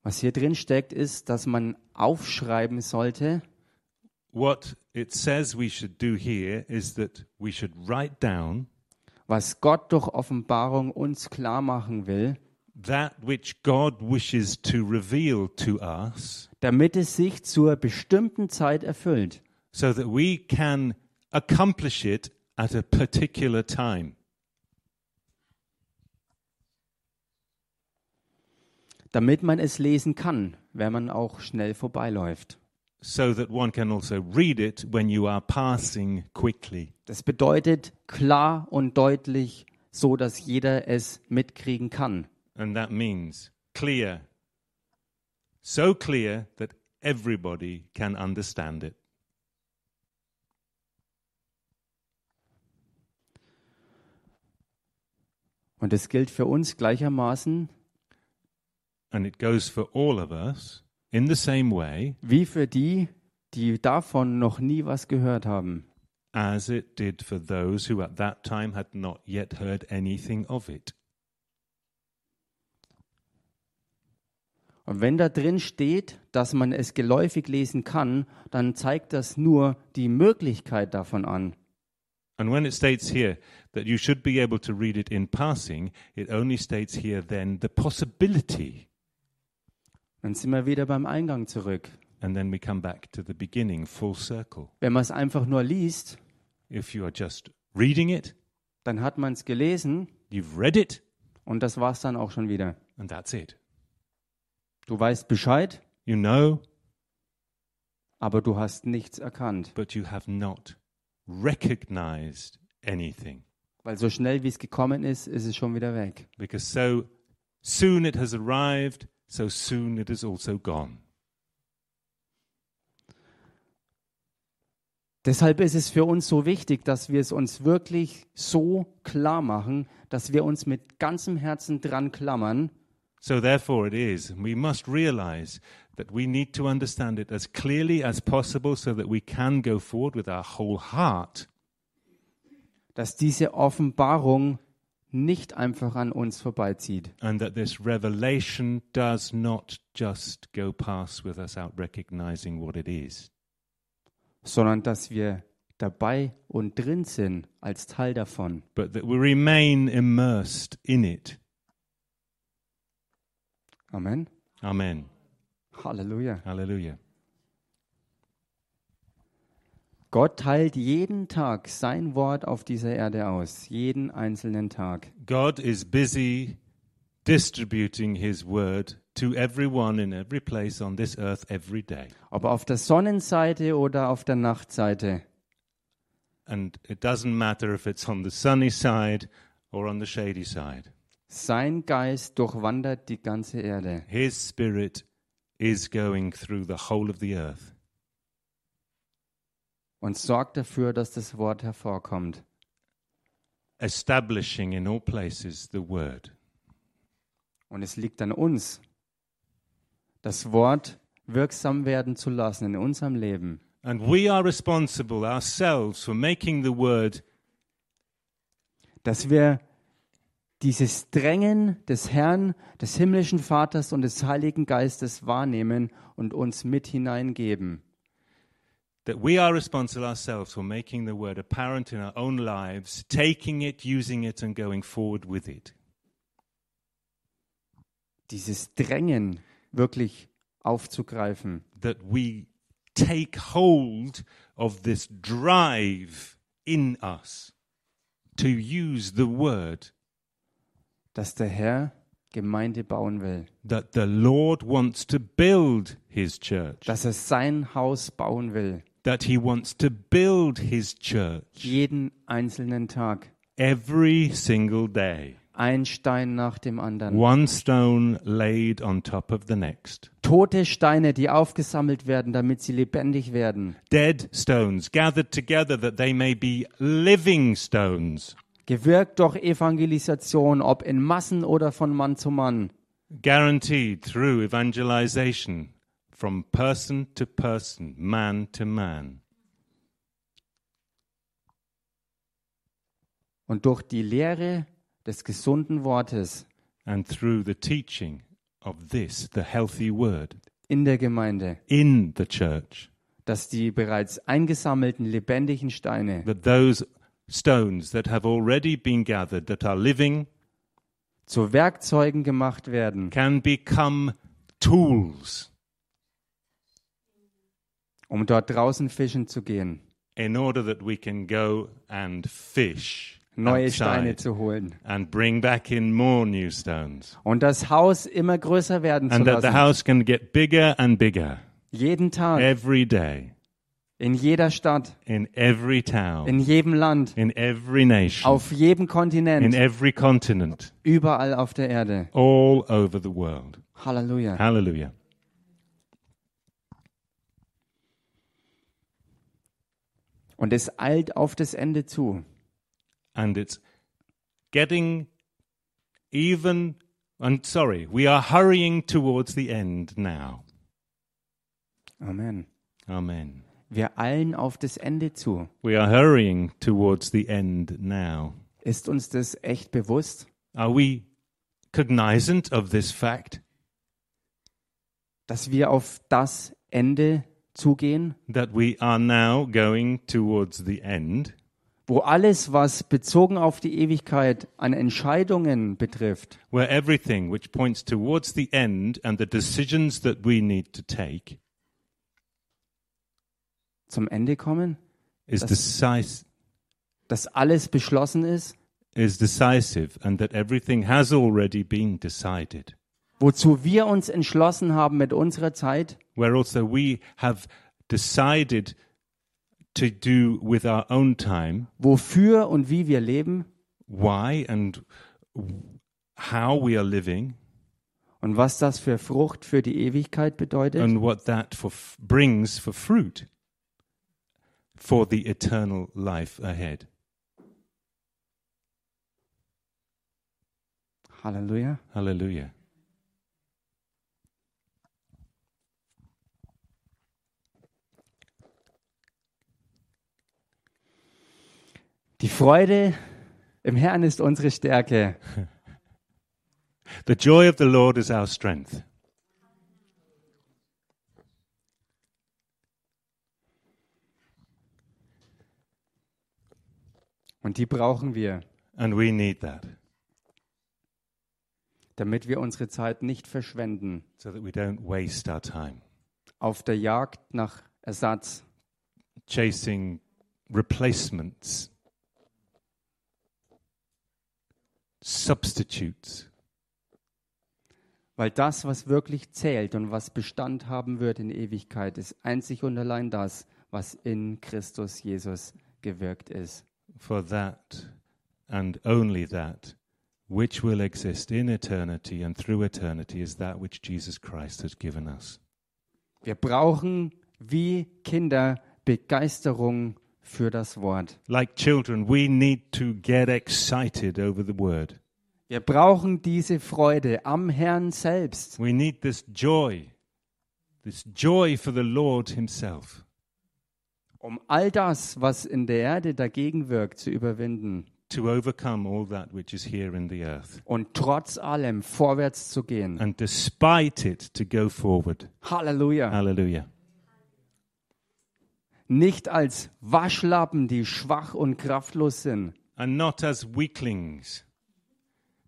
Was hier drin steckt, ist, dass man aufschreiben sollte, What it says we should do here is that we should write down was Gott durch Offenbarung uns klar machen will, that which God wishes to reveal to us damit es sich zur bestimmten Zeit erfüllt. so that we can accomplish it at a particular time. Damit man es lesen kann, wenn man auch schnell vorbeiläuft. So that one can also read it when you are passing quickly. Das bedeutet klar und deutlich, so dass jeder es mitkriegen kann. And that means clear. So clear that everybody can understand it. Und es gilt für uns gleichermaßen And it goes for all of us in the same way wie für die, die davon noch nie was gehört haben. as it did for those who at that time had not yet heard anything of it. Und wenn da drin steht, dass man es geläufig lesen kann, dann zeigt das nur die Möglichkeit davon an. And when it states here that you should be able to read it in passing, it only states here then the possibility. Dann sind wir wieder beim Eingang zurück. And then we come back to the beginning, full circle. Wenn man es einfach nur liest, If you are just reading it, dann hat man es gelesen you've read it, und das war's dann auch schon wieder. and that's it. Du weißt Bescheid, You know, aber du hast nichts erkannt. but you have not recognized anything. Weil so schnell wie es gekommen ist, ist es schon wieder weg. Because so soon it has arrived, so soon it is also gone. Deshalb ist es für uns so wichtig, dass wir es uns wirklich so klar machen, dass wir uns mit ganzem Herzen dran klammern So therefore it is, we must realize that we need to understand it as clearly as possible so that we can go forward with our whole heart. dass diese Offenbarung nicht einfach an uns vorbeizieht, And that this revelation does not just go past with us out recognizing what it is, sondern dass wir dabei und drin sind als Teil davon. but that we remain immersed in it. Amen. Amen. Halleluja. Hallelujah. Gott teilt jeden Tag sein Wort auf dieser Erde aus, jeden einzelnen Tag. God is busy distributing his word to everyone in every place on this earth every day. Ob auf der Sonnenseite oder auf der Nachtseite. And it doesn't matter if it's on the sunny side or on the shady side. Sein Geist durchwandert die ganze Erde. His spirit is going through the whole of the earth und sorgt dafür, dass das Wort hervorkommt. establishing in all places the word. Und es liegt an uns, das Wort wirksam werden zu lassen in unserem Leben. And we are responsible ourselves for making the word Dass wir dieses Drängen des Herrn, des himmlischen Vaters und des Heiligen Geistes wahrnehmen und uns mit hineingeben. That we are responsible ourselves for making the word apparent in our own lives, taking it, using it, and going forward with it. Dieses Drängen wirklich aufzugreifen. That we take hold of this drive in us to use the word dass der Herr Gemeinde bauen will, that the Lord wants to build his church, dass er sein Haus bauen will, that he wants to build his church jeden einzelnen Tag, every single day. ein Stein nach dem anderen. One stone laid on top of the next. Tote Steine, die aufgesammelt werden, damit sie lebendig werden. Dead stones gathered together that they may be living stones, Gewirkt durch Evangelisation, ob in Massen oder von Mann zu Mann. guaranteed through evangelization from person to person, man to man. Und durch die Lehre des gesunden Wortes and through the teaching of this, the healthy word, in der Gemeinde, in the church, dass die bereits eingesammelten lebendigen Steine that those stones that have already been gathered, that are living, zu Werkzeugen gemacht werden, can become tools um dort draußen fischen zu gehen, in order that we can go and fish neue Steine zu holen and bring back in more new stones. und das Haus immer größer werden zu And that the lassen. house can get bigger and bigger Jeden Tag, every day, in jeder Stadt, in every town, in jedem Land, in every nation, auf jedem in Kontinent, every continent, überall auf der Erde. all over the world. Halleluja. Hallelujah. Und es eilt auf das Ende zu. And it's getting even, and sorry, we are hurrying towards the end now. Amen. Amen. Wir eilen auf das Ende zu. We are hurrying towards the end now. Ist uns das echt bewusst? Are we cognizant of this fact? dass wir auf das Ende zugehen, that we are now going towards the end, wo alles, was bezogen auf die Ewigkeit an Entscheidungen betrifft, where everything which points towards the end and the decisions that we need to take zum Ende kommen, is, Das- decisive, dass alles beschlossen ist, is decisive and that everything has already been decided. Wozu wir uns entschlossen haben mit unserer Zeit, where also we have decided to do with our own time wofür und wie wir leben why and how we are living und was das für Frucht für die Ewigkeit bedeutet. and what that for brings for fruit for the eternal life ahead. Halleluja. Hallelujah. Die Freude im Herrn ist unsere Stärke. The joy of the Lord is our strength. Und die brauchen wir, And we need that damit wir unsere Zeit nicht verschwenden so that we don't waste our time auf der Jagd nach Ersatz, chasing replacements, substitutes. weil das, was wirklich zählt und was Bestand haben wird in Ewigkeit, ist einzig und allein das, was in Christus Jesus gewirkt ist. for that and only that which will exist in eternity and through eternity is that which Jesus Christ has given us. Wir brauchen wie Kinder Begeisterung für das Wort. Like children, we need to get excited over the word. Wir brauchen diese Freude am Herrn selbst. We need this joy, this joy for the Lord Himself, um all das, was in der Erde dagegen wirkt, zu überwinden to overcome all that which is here in the earth. und trotz allem vorwärts zu gehen. And despite it, to go forward. Halleluja. Hallelujah. Nicht als Waschlappen, die schwach und kraftlos sind, And not as weaklings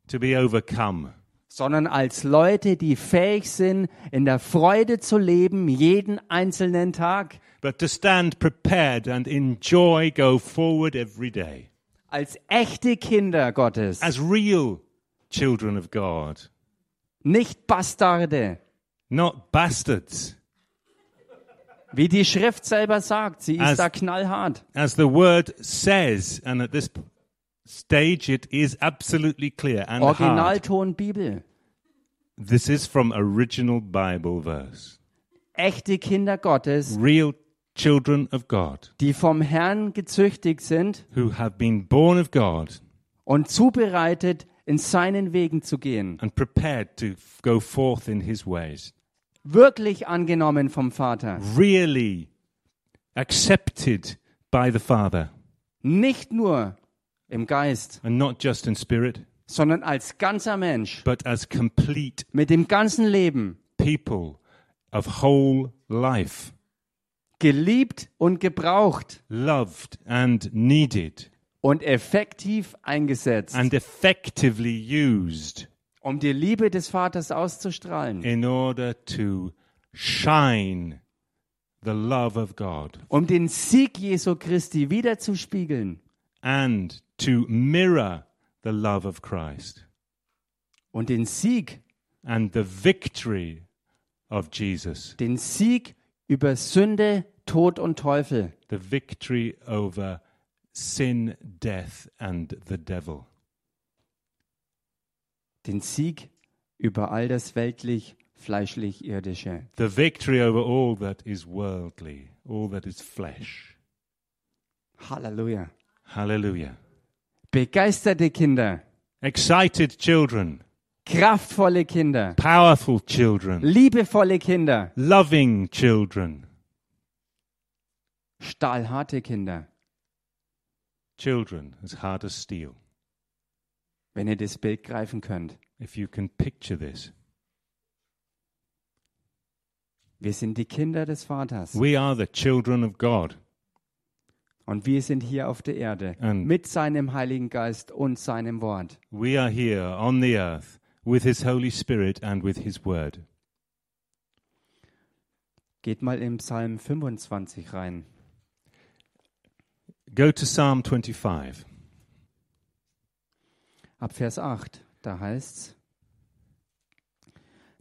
to be overcome. sondern als Leute, die fähig sind, in der Freude zu leben, jeden einzelnen Tag. but to stand prepared and enjoy, go forward every day Als echte Kinder Gottes, as real children of God, nicht Bastarde. not bastards, Wie die Schrift selber sagt, sie ist Als- da knallhart. as the word says. And at this stage, it is absolutely clear and hard. Originalton Bibel. This is from original Bible verse. Echte Kinder Gottes, Real children of God die vom Herrn gezüchtigt sind who have been born of God und zubereitet, in seinen Wegen zu gehen. and prepared to go forth in his ways. Wirklich angenommen vom Vater. Really accepted by the Father. Nicht nur im Geist, and not just in spirit, sondern als ganzer Mensch. but as complete Mit dem ganzen Leben. people of whole life, Geliebt und gebraucht loved and needed, und effektiv eingesetzt, and effectively used um die Liebe des Vaters auszustrahlen. in order to shine the love of God Um den Sieg Jesu Christi wiederzuspiegeln. and to mirror the love of Christ Und den Sieg, and the victory of Jesus, den Sieg über Sünde, Tod und Teufel. the victory over sin, death, and the devil. Den Sieg über all das weltlich, fleischlich, irdische. the victory over all that is worldly, all that is flesh. Halleluja. Hallelujah. Begeisterte Kinder, Excited children, kraftvolle Kinder, powerful children, liebevolle Kinder, loving children, stahlharte Kinder. children as hard as steel. Wenn ihr das Bild greifen könnt. If you can picture this, Wir sind die Kinder des Vaters. We are the children of God. Und wir sind hier auf der Erde And- mit seinem Heiligen Geist und seinem Wort. We are here on the earth with His Holy Spirit and with His Word. Geht mal im Psalm 25 rein. Go to Psalm 25. Ab Vers 8, da heißt's: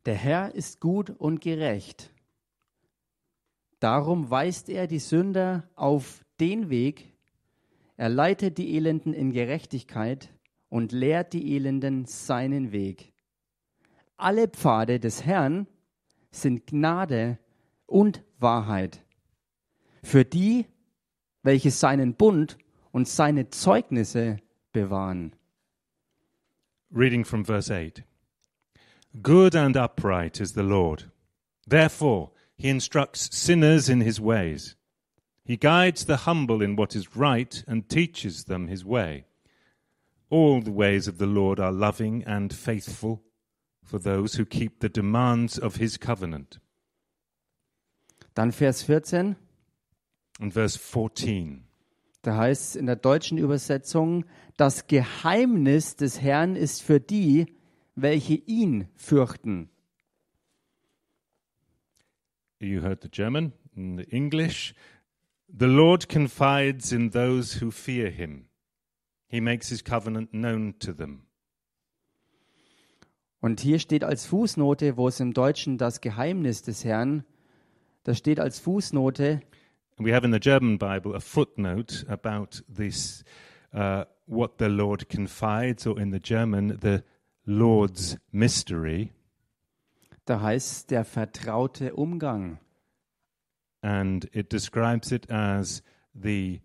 Der Herr ist gut und gerecht. Darum weist er die Sünder auf den Weg, er leitet die Elenden in Gerechtigkeit und lehrt die Elenden seinen Weg. Alle Pfade des Herrn sind Gnade und Wahrheit. Für die, welche seinen Bund und seine Zeugnisse bewahren. Reading from verse 8. Good and upright is the Lord. Therefore, he instructs sinners in his ways. He guides the humble in what is right and teaches them his way. All the ways of the Lord are loving and faithful for those who keep the demands of his covenant. Dann Vers 14, And verse 14. da heißt es in der deutschen Übersetzung, das Geheimnis des Herrn ist für die, welche ihn fürchten. You heard the German. In the English, the Lord confides in those who fear him. He makes his covenant known to them. Und hier steht als Fußnote, wo es im Deutschen das Geheimnis des Herrn, da steht als Fußnote, we have in the German Bible a footnote about this, uh, what the Lord confides, or in the German, the Lord's mystery. da heißt der vertraute Umgang. And it describes it as the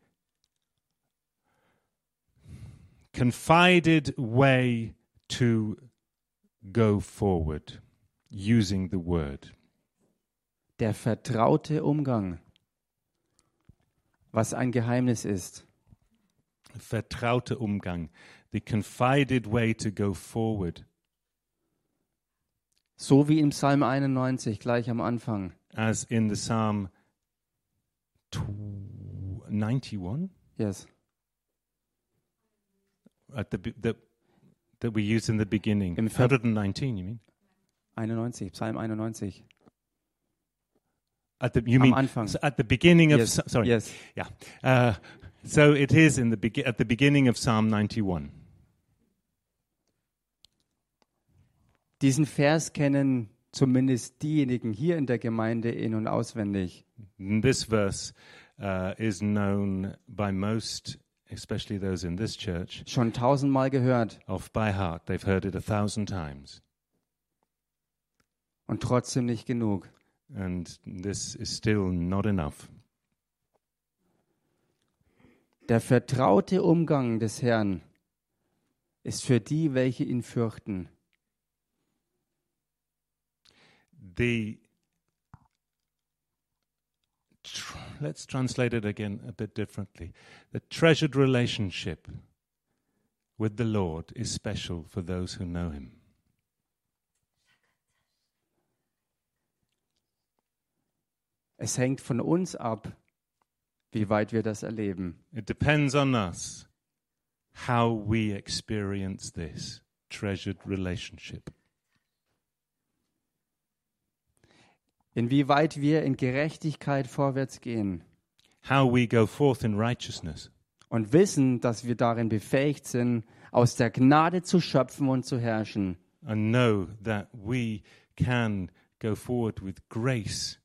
confided way to go forward using the word. Der vertraute Umgang. Was ein Geheimnis ist. Vertraute Umgang, the confided way to go forward. So wie im Psalm 91 gleich am Anfang. as in the Psalm tw- 91 Yes. at the, the that we used in the beginning. Im Ver- 119, you mean? 91, Psalm 91. At the you Am mean Anfang. at the beginning of Yes. Sorry Yes. yeah. Uh, so it is in the at the beginning of Psalm 91. Diesen Vers kennen zumindest diejenigen hier in der Gemeinde in- und auswendig. This verse uh, is known by most, especially those in this church, Schon tausendmal gehört off by heart. They've heard it a thousand times, und trotzdem nicht genug. And this is still not enough. Der vertraute Umgang des Herrn ist für die, welche ihn fürchten. the tr- let's translate it again a bit differently the treasured relationship with the lord is special for those who know him Es hängt von uns ab, wie weit wir das erleben. it depends on us how we experience this treasured relationship Inwieweit wir in Gerechtigkeit vorwärts gehen how we go forth in righteousness und wissen, dass wir darin befähigt sind, aus der Gnade zu schöpfen und zu herrschen. and know that we can go forward with grace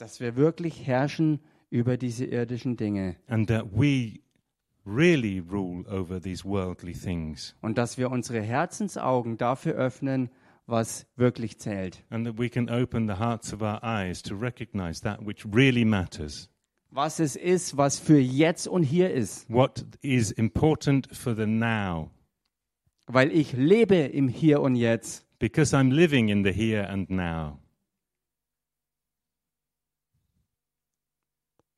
Dass wir wirklich herrschen über diese irdischen Dinge and that we really rule over these worldly things und dass wir unsere Herzensaugen dafür öffnen, was wirklich zählt. and that we can open the hearts of our eyes to recognize that which really matters, Was es ist, was für jetzt und hier ist. what is important for the now, Weil ich lebe im Hier und Jetzt. because I'm living in the here and now.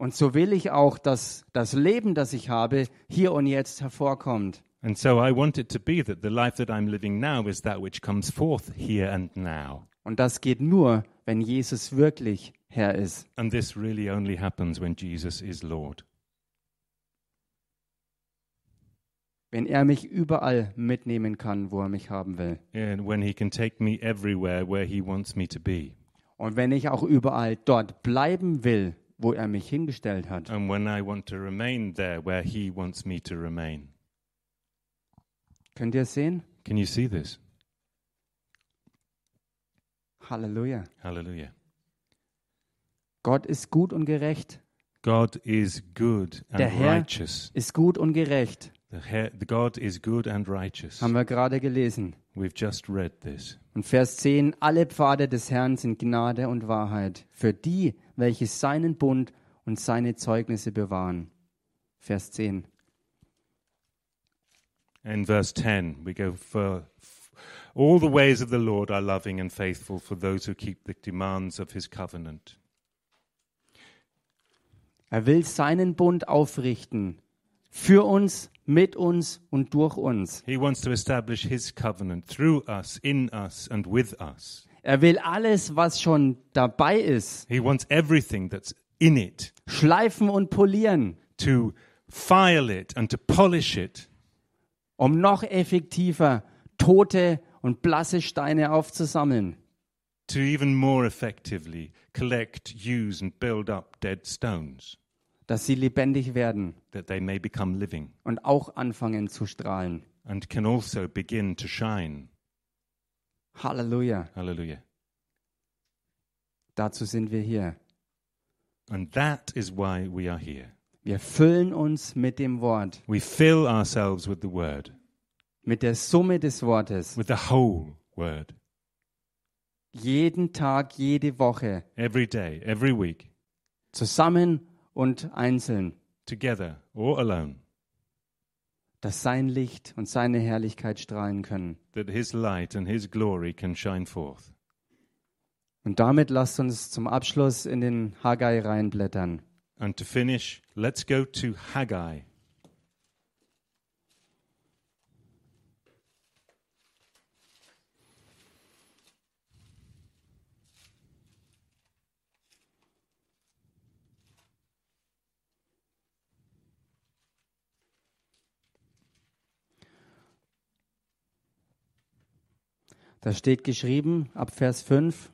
Und so will ich auch, dass das Leben, das ich habe, hier und jetzt hervorkommt. And so I want it to be that the life that I'm living now is that which comes forth here and now. Und das geht nur, wenn Jesus wirklich Herr ist. And this really only happens when Jesus is Lord. Wenn er mich überall mitnehmen kann, wo er mich haben will. And when he can take me everywhere where he wants me to be. Und wenn ich auch überall dort bleiben will, wo er mich hingestellt hat. And when I want to remain there where he wants me to remain. Könnt ihr es sehen? Can you see this? Halleluja. Hallelujah. Gott ist gut und gerecht. God is good and Der Herr- righteous. Ist gut und gerecht. The, Herr- the God is good and righteous. Haben wir gerade gelesen. We've just read this. Und Vers 10, alle Pfade des Herrn sind Gnade und Wahrheit für die, welche seinen Bund und seine Zeugnisse bewahren. Vers 10. In verse 10, we go for all the ways of the Lord are loving and faithful for those who keep the demands of his covenant. Er will seinen Bund aufrichten. Für uns, mit uns und durch uns. He wants to establish his covenant through us, in us, and with us. Er will alles, was schon dabei ist, He wants everything that's in it schleifen und polieren, to file it and to polish it um noch effektiver tote und blasse Steine aufzusammeln. to even more effectively collect, use, and build up dead stones dass sie lebendig werden that they may become living und auch anfangen zu strahlen. and can also begin to shine. Halleluja. Hallelujah. Dazu sind wir hier. And that is why we are here. Wir füllen uns mit dem Wort, We fill ourselves with the word, mit der Summe des Wortes. with the whole word, Jeden Tag, jede Woche, every day, every week, zusammen und einzeln, together or alone, dass sein Licht und seine Herrlichkeit strahlen können. that his light and his glory can shine forth. Und damit lasst uns zum Abschluss in den Haggai reinblättern. And to finish, let's go to Haggai. Da steht geschrieben ab Vers 5,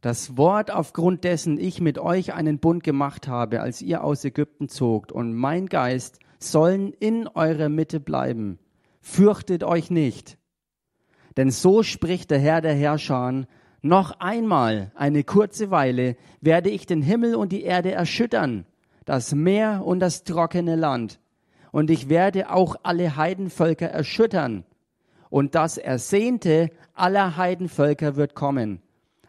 das Wort, aufgrund dessen ich mit euch einen Bund gemacht habe, als ihr aus Ägypten zogt, und mein Geist sollen in eurer Mitte bleiben. Fürchtet euch nicht. Denn so spricht der Herr der Herrscher, noch einmal, eine kurze Weile, werde ich den Himmel und die Erde erschüttern, das Meer und das trockene Land. Und ich werde auch alle Heidenvölker erschüttern und das Ersehnte aller Heidenvölker wird kommen.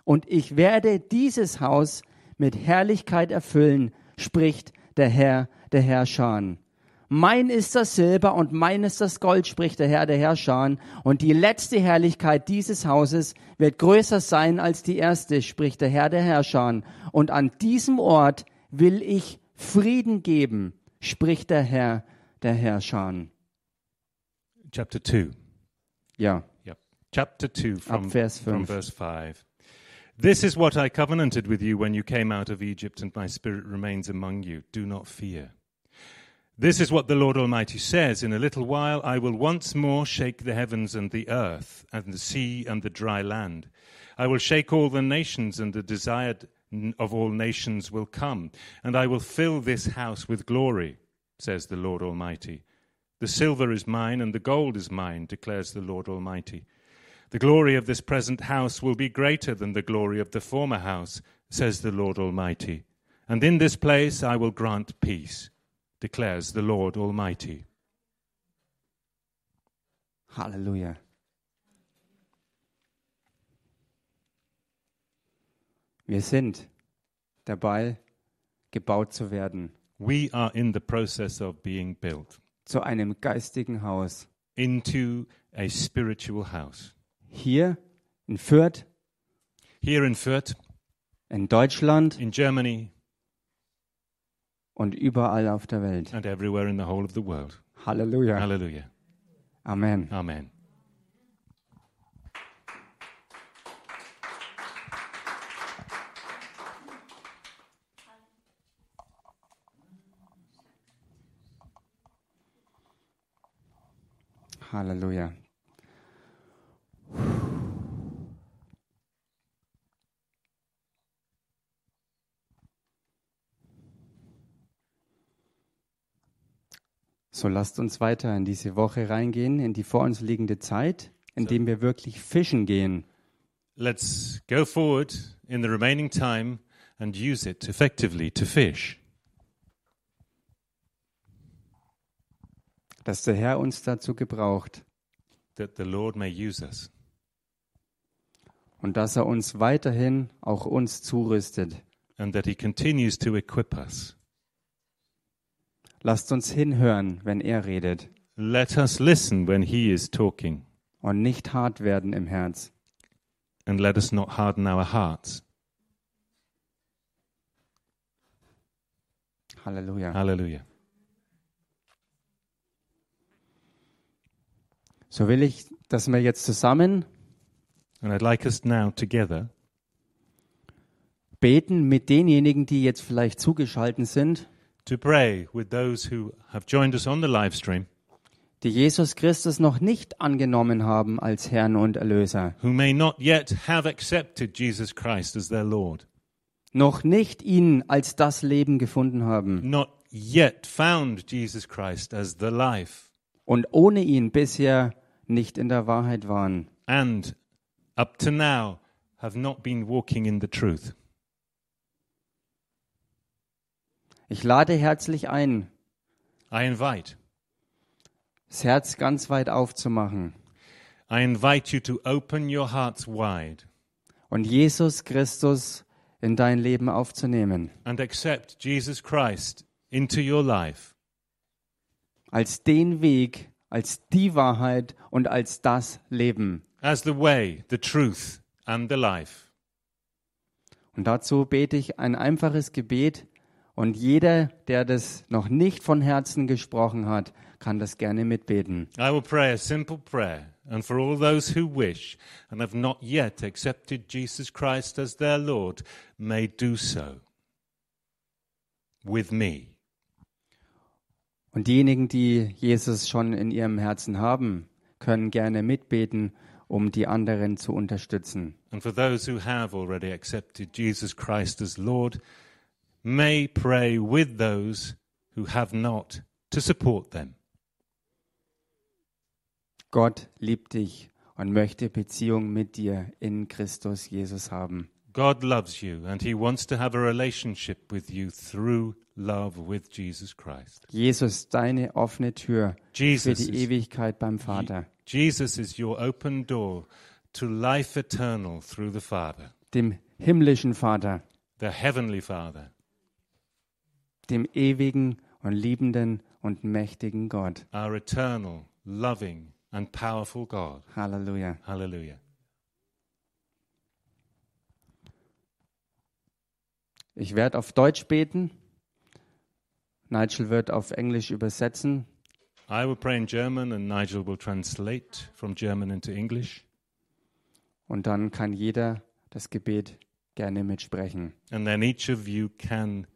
Und ich werde dieses Haus mit Herrlichkeit erfüllen, spricht der Herr der Herrscher. Mein ist das Silber und mein ist das Gold, spricht der Herr der Herrscher. Und die letzte Herrlichkeit dieses Hauses wird größer sein als die erste, spricht der Herr der Herrscher. Und an diesem Ort will ich Frieden geben, spricht der Herr der Herrscher. Chapter 2. Ja, Yep. Chapter 2 from, Vers from verse 5. This is what I covenanted with you when you came out of Egypt, and my spirit remains among you. Do not fear. This is what the Lord Almighty says In a little while I will once more shake the heavens and the earth, and the sea and the dry land. I will shake all the nations, and the desired of all nations will come, and I will fill this house with glory, says the Lord Almighty. The silver is mine, and the gold is mine, declares the Lord Almighty. The glory of this present house will be greater than the glory of the former house, says the Lord Almighty. And in this place I will grant peace, declares the Lord Almighty. Hallelujah. Wir sind dabei, gebaut zu werden We are in the process of being built zu einem geistigen Haus. into a spiritual house. Hier in Fürth, Here in Fürth, in Deutschland in Germany, und überall auf der Welt. and everywhere in the whole of the world. Halleluja. Hallelujah. Amen. Amen. Halleluja. So lasst uns weiter in diese Woche reingehen, in die vor uns liegende Zeit, indem wir wirklich fischen gehen. Let's go forward in the remaining time and use it effectively to fish. Dass der Herr uns dazu gebraucht that the Lord may use us und dass er uns weiterhin auch uns zurüstet. and that He continues to equip us. Lasst uns hinhören, wenn er redet Let us listen when He is talking und nicht hart werden im Herz. and let us not harden our hearts. Halleluja. Hallelujah. So will ich, dass wir jetzt zusammen And I'd like us now together beten mit denjenigen, die jetzt vielleicht zugeschaltet sind, to pray with those who have joined us on the live stream die Jesus Christus noch nicht angenommen haben als Herrn und Erlöser, who may not yet have accepted Jesus Christ as their Lord, noch nicht ihn als das Leben gefunden haben. not yet found Jesus Christ as the life, und ohne ihn bisher nicht in der Wahrheit waren. and up to now have not been walking in the truth. Ich lade herzlich ein, I invite. das Herz ganz weit aufzumachen I invite you to open your hearts wide und Jesus Christus in dein Leben aufzunehmen, and accept Jesus Christ into your life als den Weg, als die Wahrheit und als das Leben. as the way, the truth, and the life. Und dazu bete ich ein einfaches Gebet und jeder, der das noch nicht von Herzen gesprochen hat, kann das gerne mitbeten. I will pray a simple prayer, and for all those who wish and have not yet accepted Jesus Christ as their Lord may do so with me. Und diejenigen, die Jesus schon in ihrem Herzen haben, können gerne mitbeten, um die anderen zu unterstützen. And for those who have already accepted Jesus Christ as Lord, may pray with those who have not to support them. Gott liebt dich und möchte Beziehung mit dir in Christus Jesus haben. God loves you, and He wants to have a relationship with you through love with Jesus Christ. Jesus, deine offene Tür Jesus für die is, Ewigkeit beim Vater, Jesus is your open door to life eternal through the Father, dem himmlischen Vater, the Heavenly Father, dem ewigen und liebenden und mächtigen Gott. our eternal, loving, and powerful God. Hallelujah. Hallelujah. Ich werde auf Deutsch beten. Nigel wird auf Englisch übersetzen. I will pray in German, and Nigel will translate from German into English. Und dann kann jeder das Gebet gerne mitsprechen. And then each of you can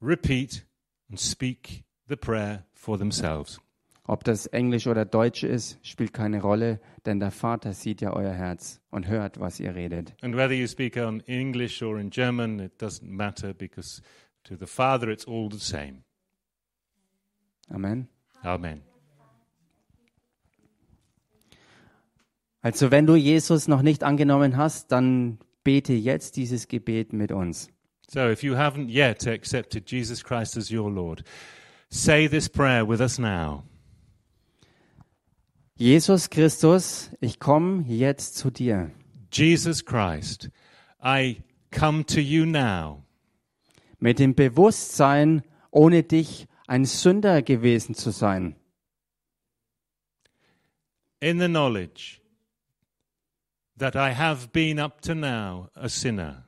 repeat and speak the prayer for themselves. Ob das Englisch oder Deutsch ist, spielt keine Rolle, denn der Vater sieht ja euer Herz und hört, was ihr redet. And whether you speak on English or in German, it doesn't matter because to the Father it's all the same. Amen. Amen. Also wenn du Jesus noch nicht angenommen hast, dann bete jetzt dieses Gebet mit uns. So if you haven't yet accepted Jesus Christ as your Lord, say this prayer with us now. Jesus Christus, ich komme jetzt zu dir. Jesus Christ, I come to you now Mit dem Bewusstsein, ohne dich ein Sünder gewesen zu sein. in the knowledge that I have been up to now a sinner.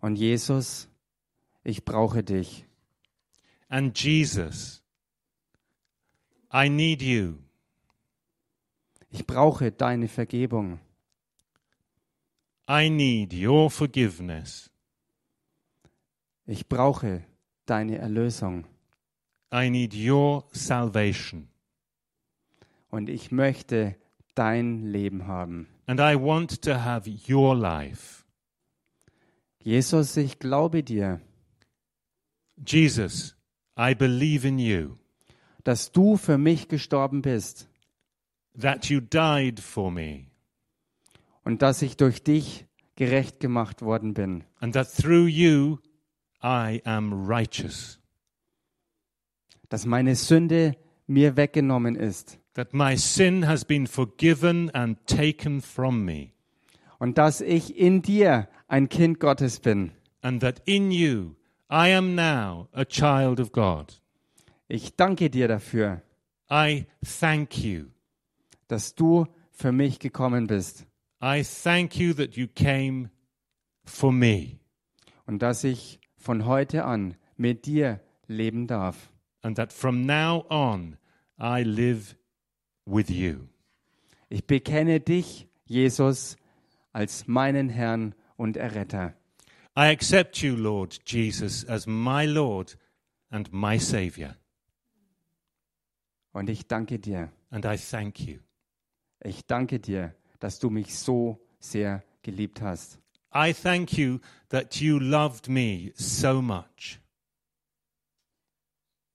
Und Jesus, ich brauche dich. And Jesus, I need you. Ich brauche deine Vergebung. I need your forgiveness. Ich brauche deine Erlösung. I need your salvation. Und ich möchte dein Leben haben. And I want to have your life. Jesus, ich glaube dir, Jesus, I believe in you, dass du für mich gestorben bist that you died for me, und dass ich durch dich gerecht gemacht worden bin. and that through you I am righteous. Dass meine Sünde mir weggenommen ist That my sin has been forgiven and taken from me, und dass ich in dir ein Kind Gottes bin. and that in you I am now a child of God. Ich danke dir dafür, I thank you. Dass du für mich gekommen bist I thank you that you came for me, und dass ich von heute an mit dir leben darf. and that from now on I live with you. Ich bekenne dich, Jesus, als meinen Herrn und Erretter. I accept you, Lord Jesus, as my Lord and my Savior, Und ich danke dir. and I thank you. Ich danke dir, dass du mich so sehr geliebt hast. I thank you that you loved me so much,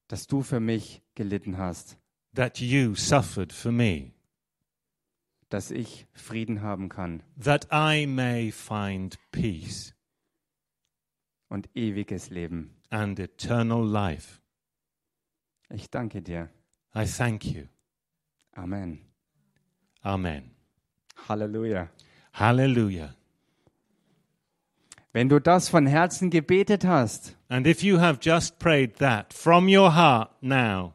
Dass du für mich gelitten hast. that you suffered for me, Dass ich Frieden haben kann that I may find peace und ewiges Leben. and eternal life. Ich danke dir. I thank you. Amen. Amen. Halleluja. Hallelujah. Wenn du das von Herzen gebetet hast, And if you have just prayed that from your heart now,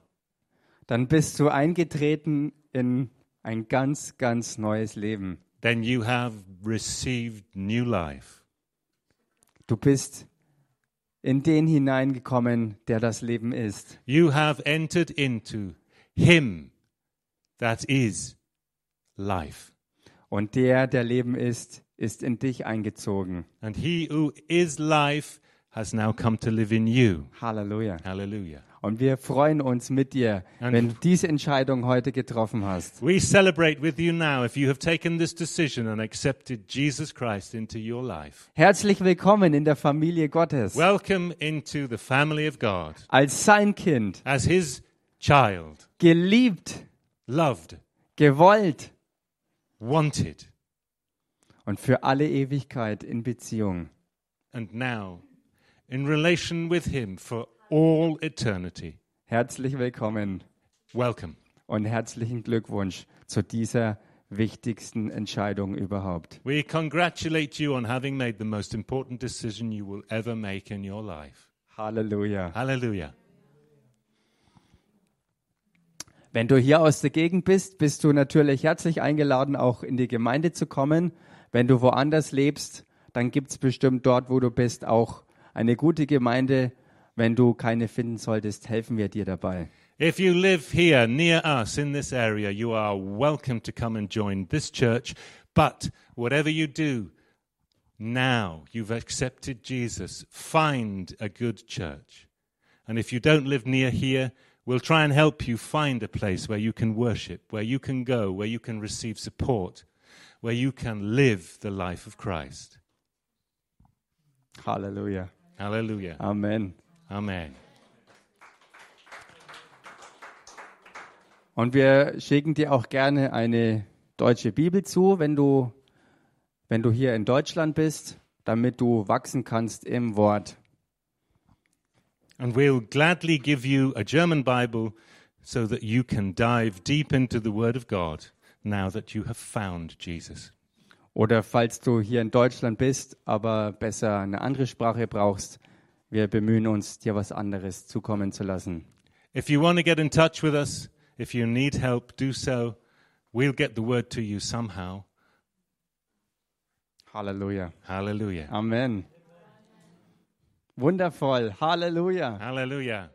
dann bist du eingetreten in ein ganz, ganz neues Leben. then you have received new life. Du bist in den hineingekommen, der das Leben ist. You have entered into Him that is life. Und der, der Leben ist, ist in dich eingezogen. And He who is life has now come to live in you. Halleluja. Hallelujah. Und wir freuen uns mit dir, Und- wenn du diese Entscheidung heute getroffen hast. We celebrate with you now if you have taken this decision and accepted Jesus Christ into your life. Herzlich willkommen in der Familie Gottes. Welcome into the family of God Als sein Kind, as His child, geliebt, loved, gewollt wanted, und für alle Ewigkeit in Beziehung. and now in relation with Him for all eternity. Herzlich willkommen Welcome. und herzlichen Glückwunsch zu dieser wichtigsten Entscheidung überhaupt. We congratulate you on having made the most important decision you will ever make in your life. Halleluja. Hallelujah. Wenn du hier aus der Gegend bist, bist du natürlich herzlich eingeladen, auch in die Gemeinde zu kommen. Wenn du woanders lebst, dann gibt es bestimmt dort, wo du bist, auch eine gute Gemeinde. Wenn du keine finden solltest, helfen wir dir dabei. If you live here near us in this area, you are welcome to come and join this church. But whatever you do, now you've accepted Jesus, find a good church. And if you don't live near here, we'll try and help you find a place where you can worship, where you can go, where you can receive support, where you can live the life of Christ. Halleluja. Hallelujah. Amen. Amen. Und wir schicken dir auch gerne eine deutsche Bibel zu, wenn du, wenn du hier in Deutschland bist, damit du wachsen kannst im Wort. And we'll gladly give you a German Bible so that you can dive deep into the Word of God now that you have found Jesus. Oder falls du hier in Deutschland bist, aber besser eine andere Sprache brauchst, wir bemühen uns, dir was anderes zukommen zu lassen. If you want to get in touch with us, if you need help, do so. We'll get the word to you somehow. Hallelujah. Hallelujah. Amen. Wundervoll. Halleluja. Hallelujah.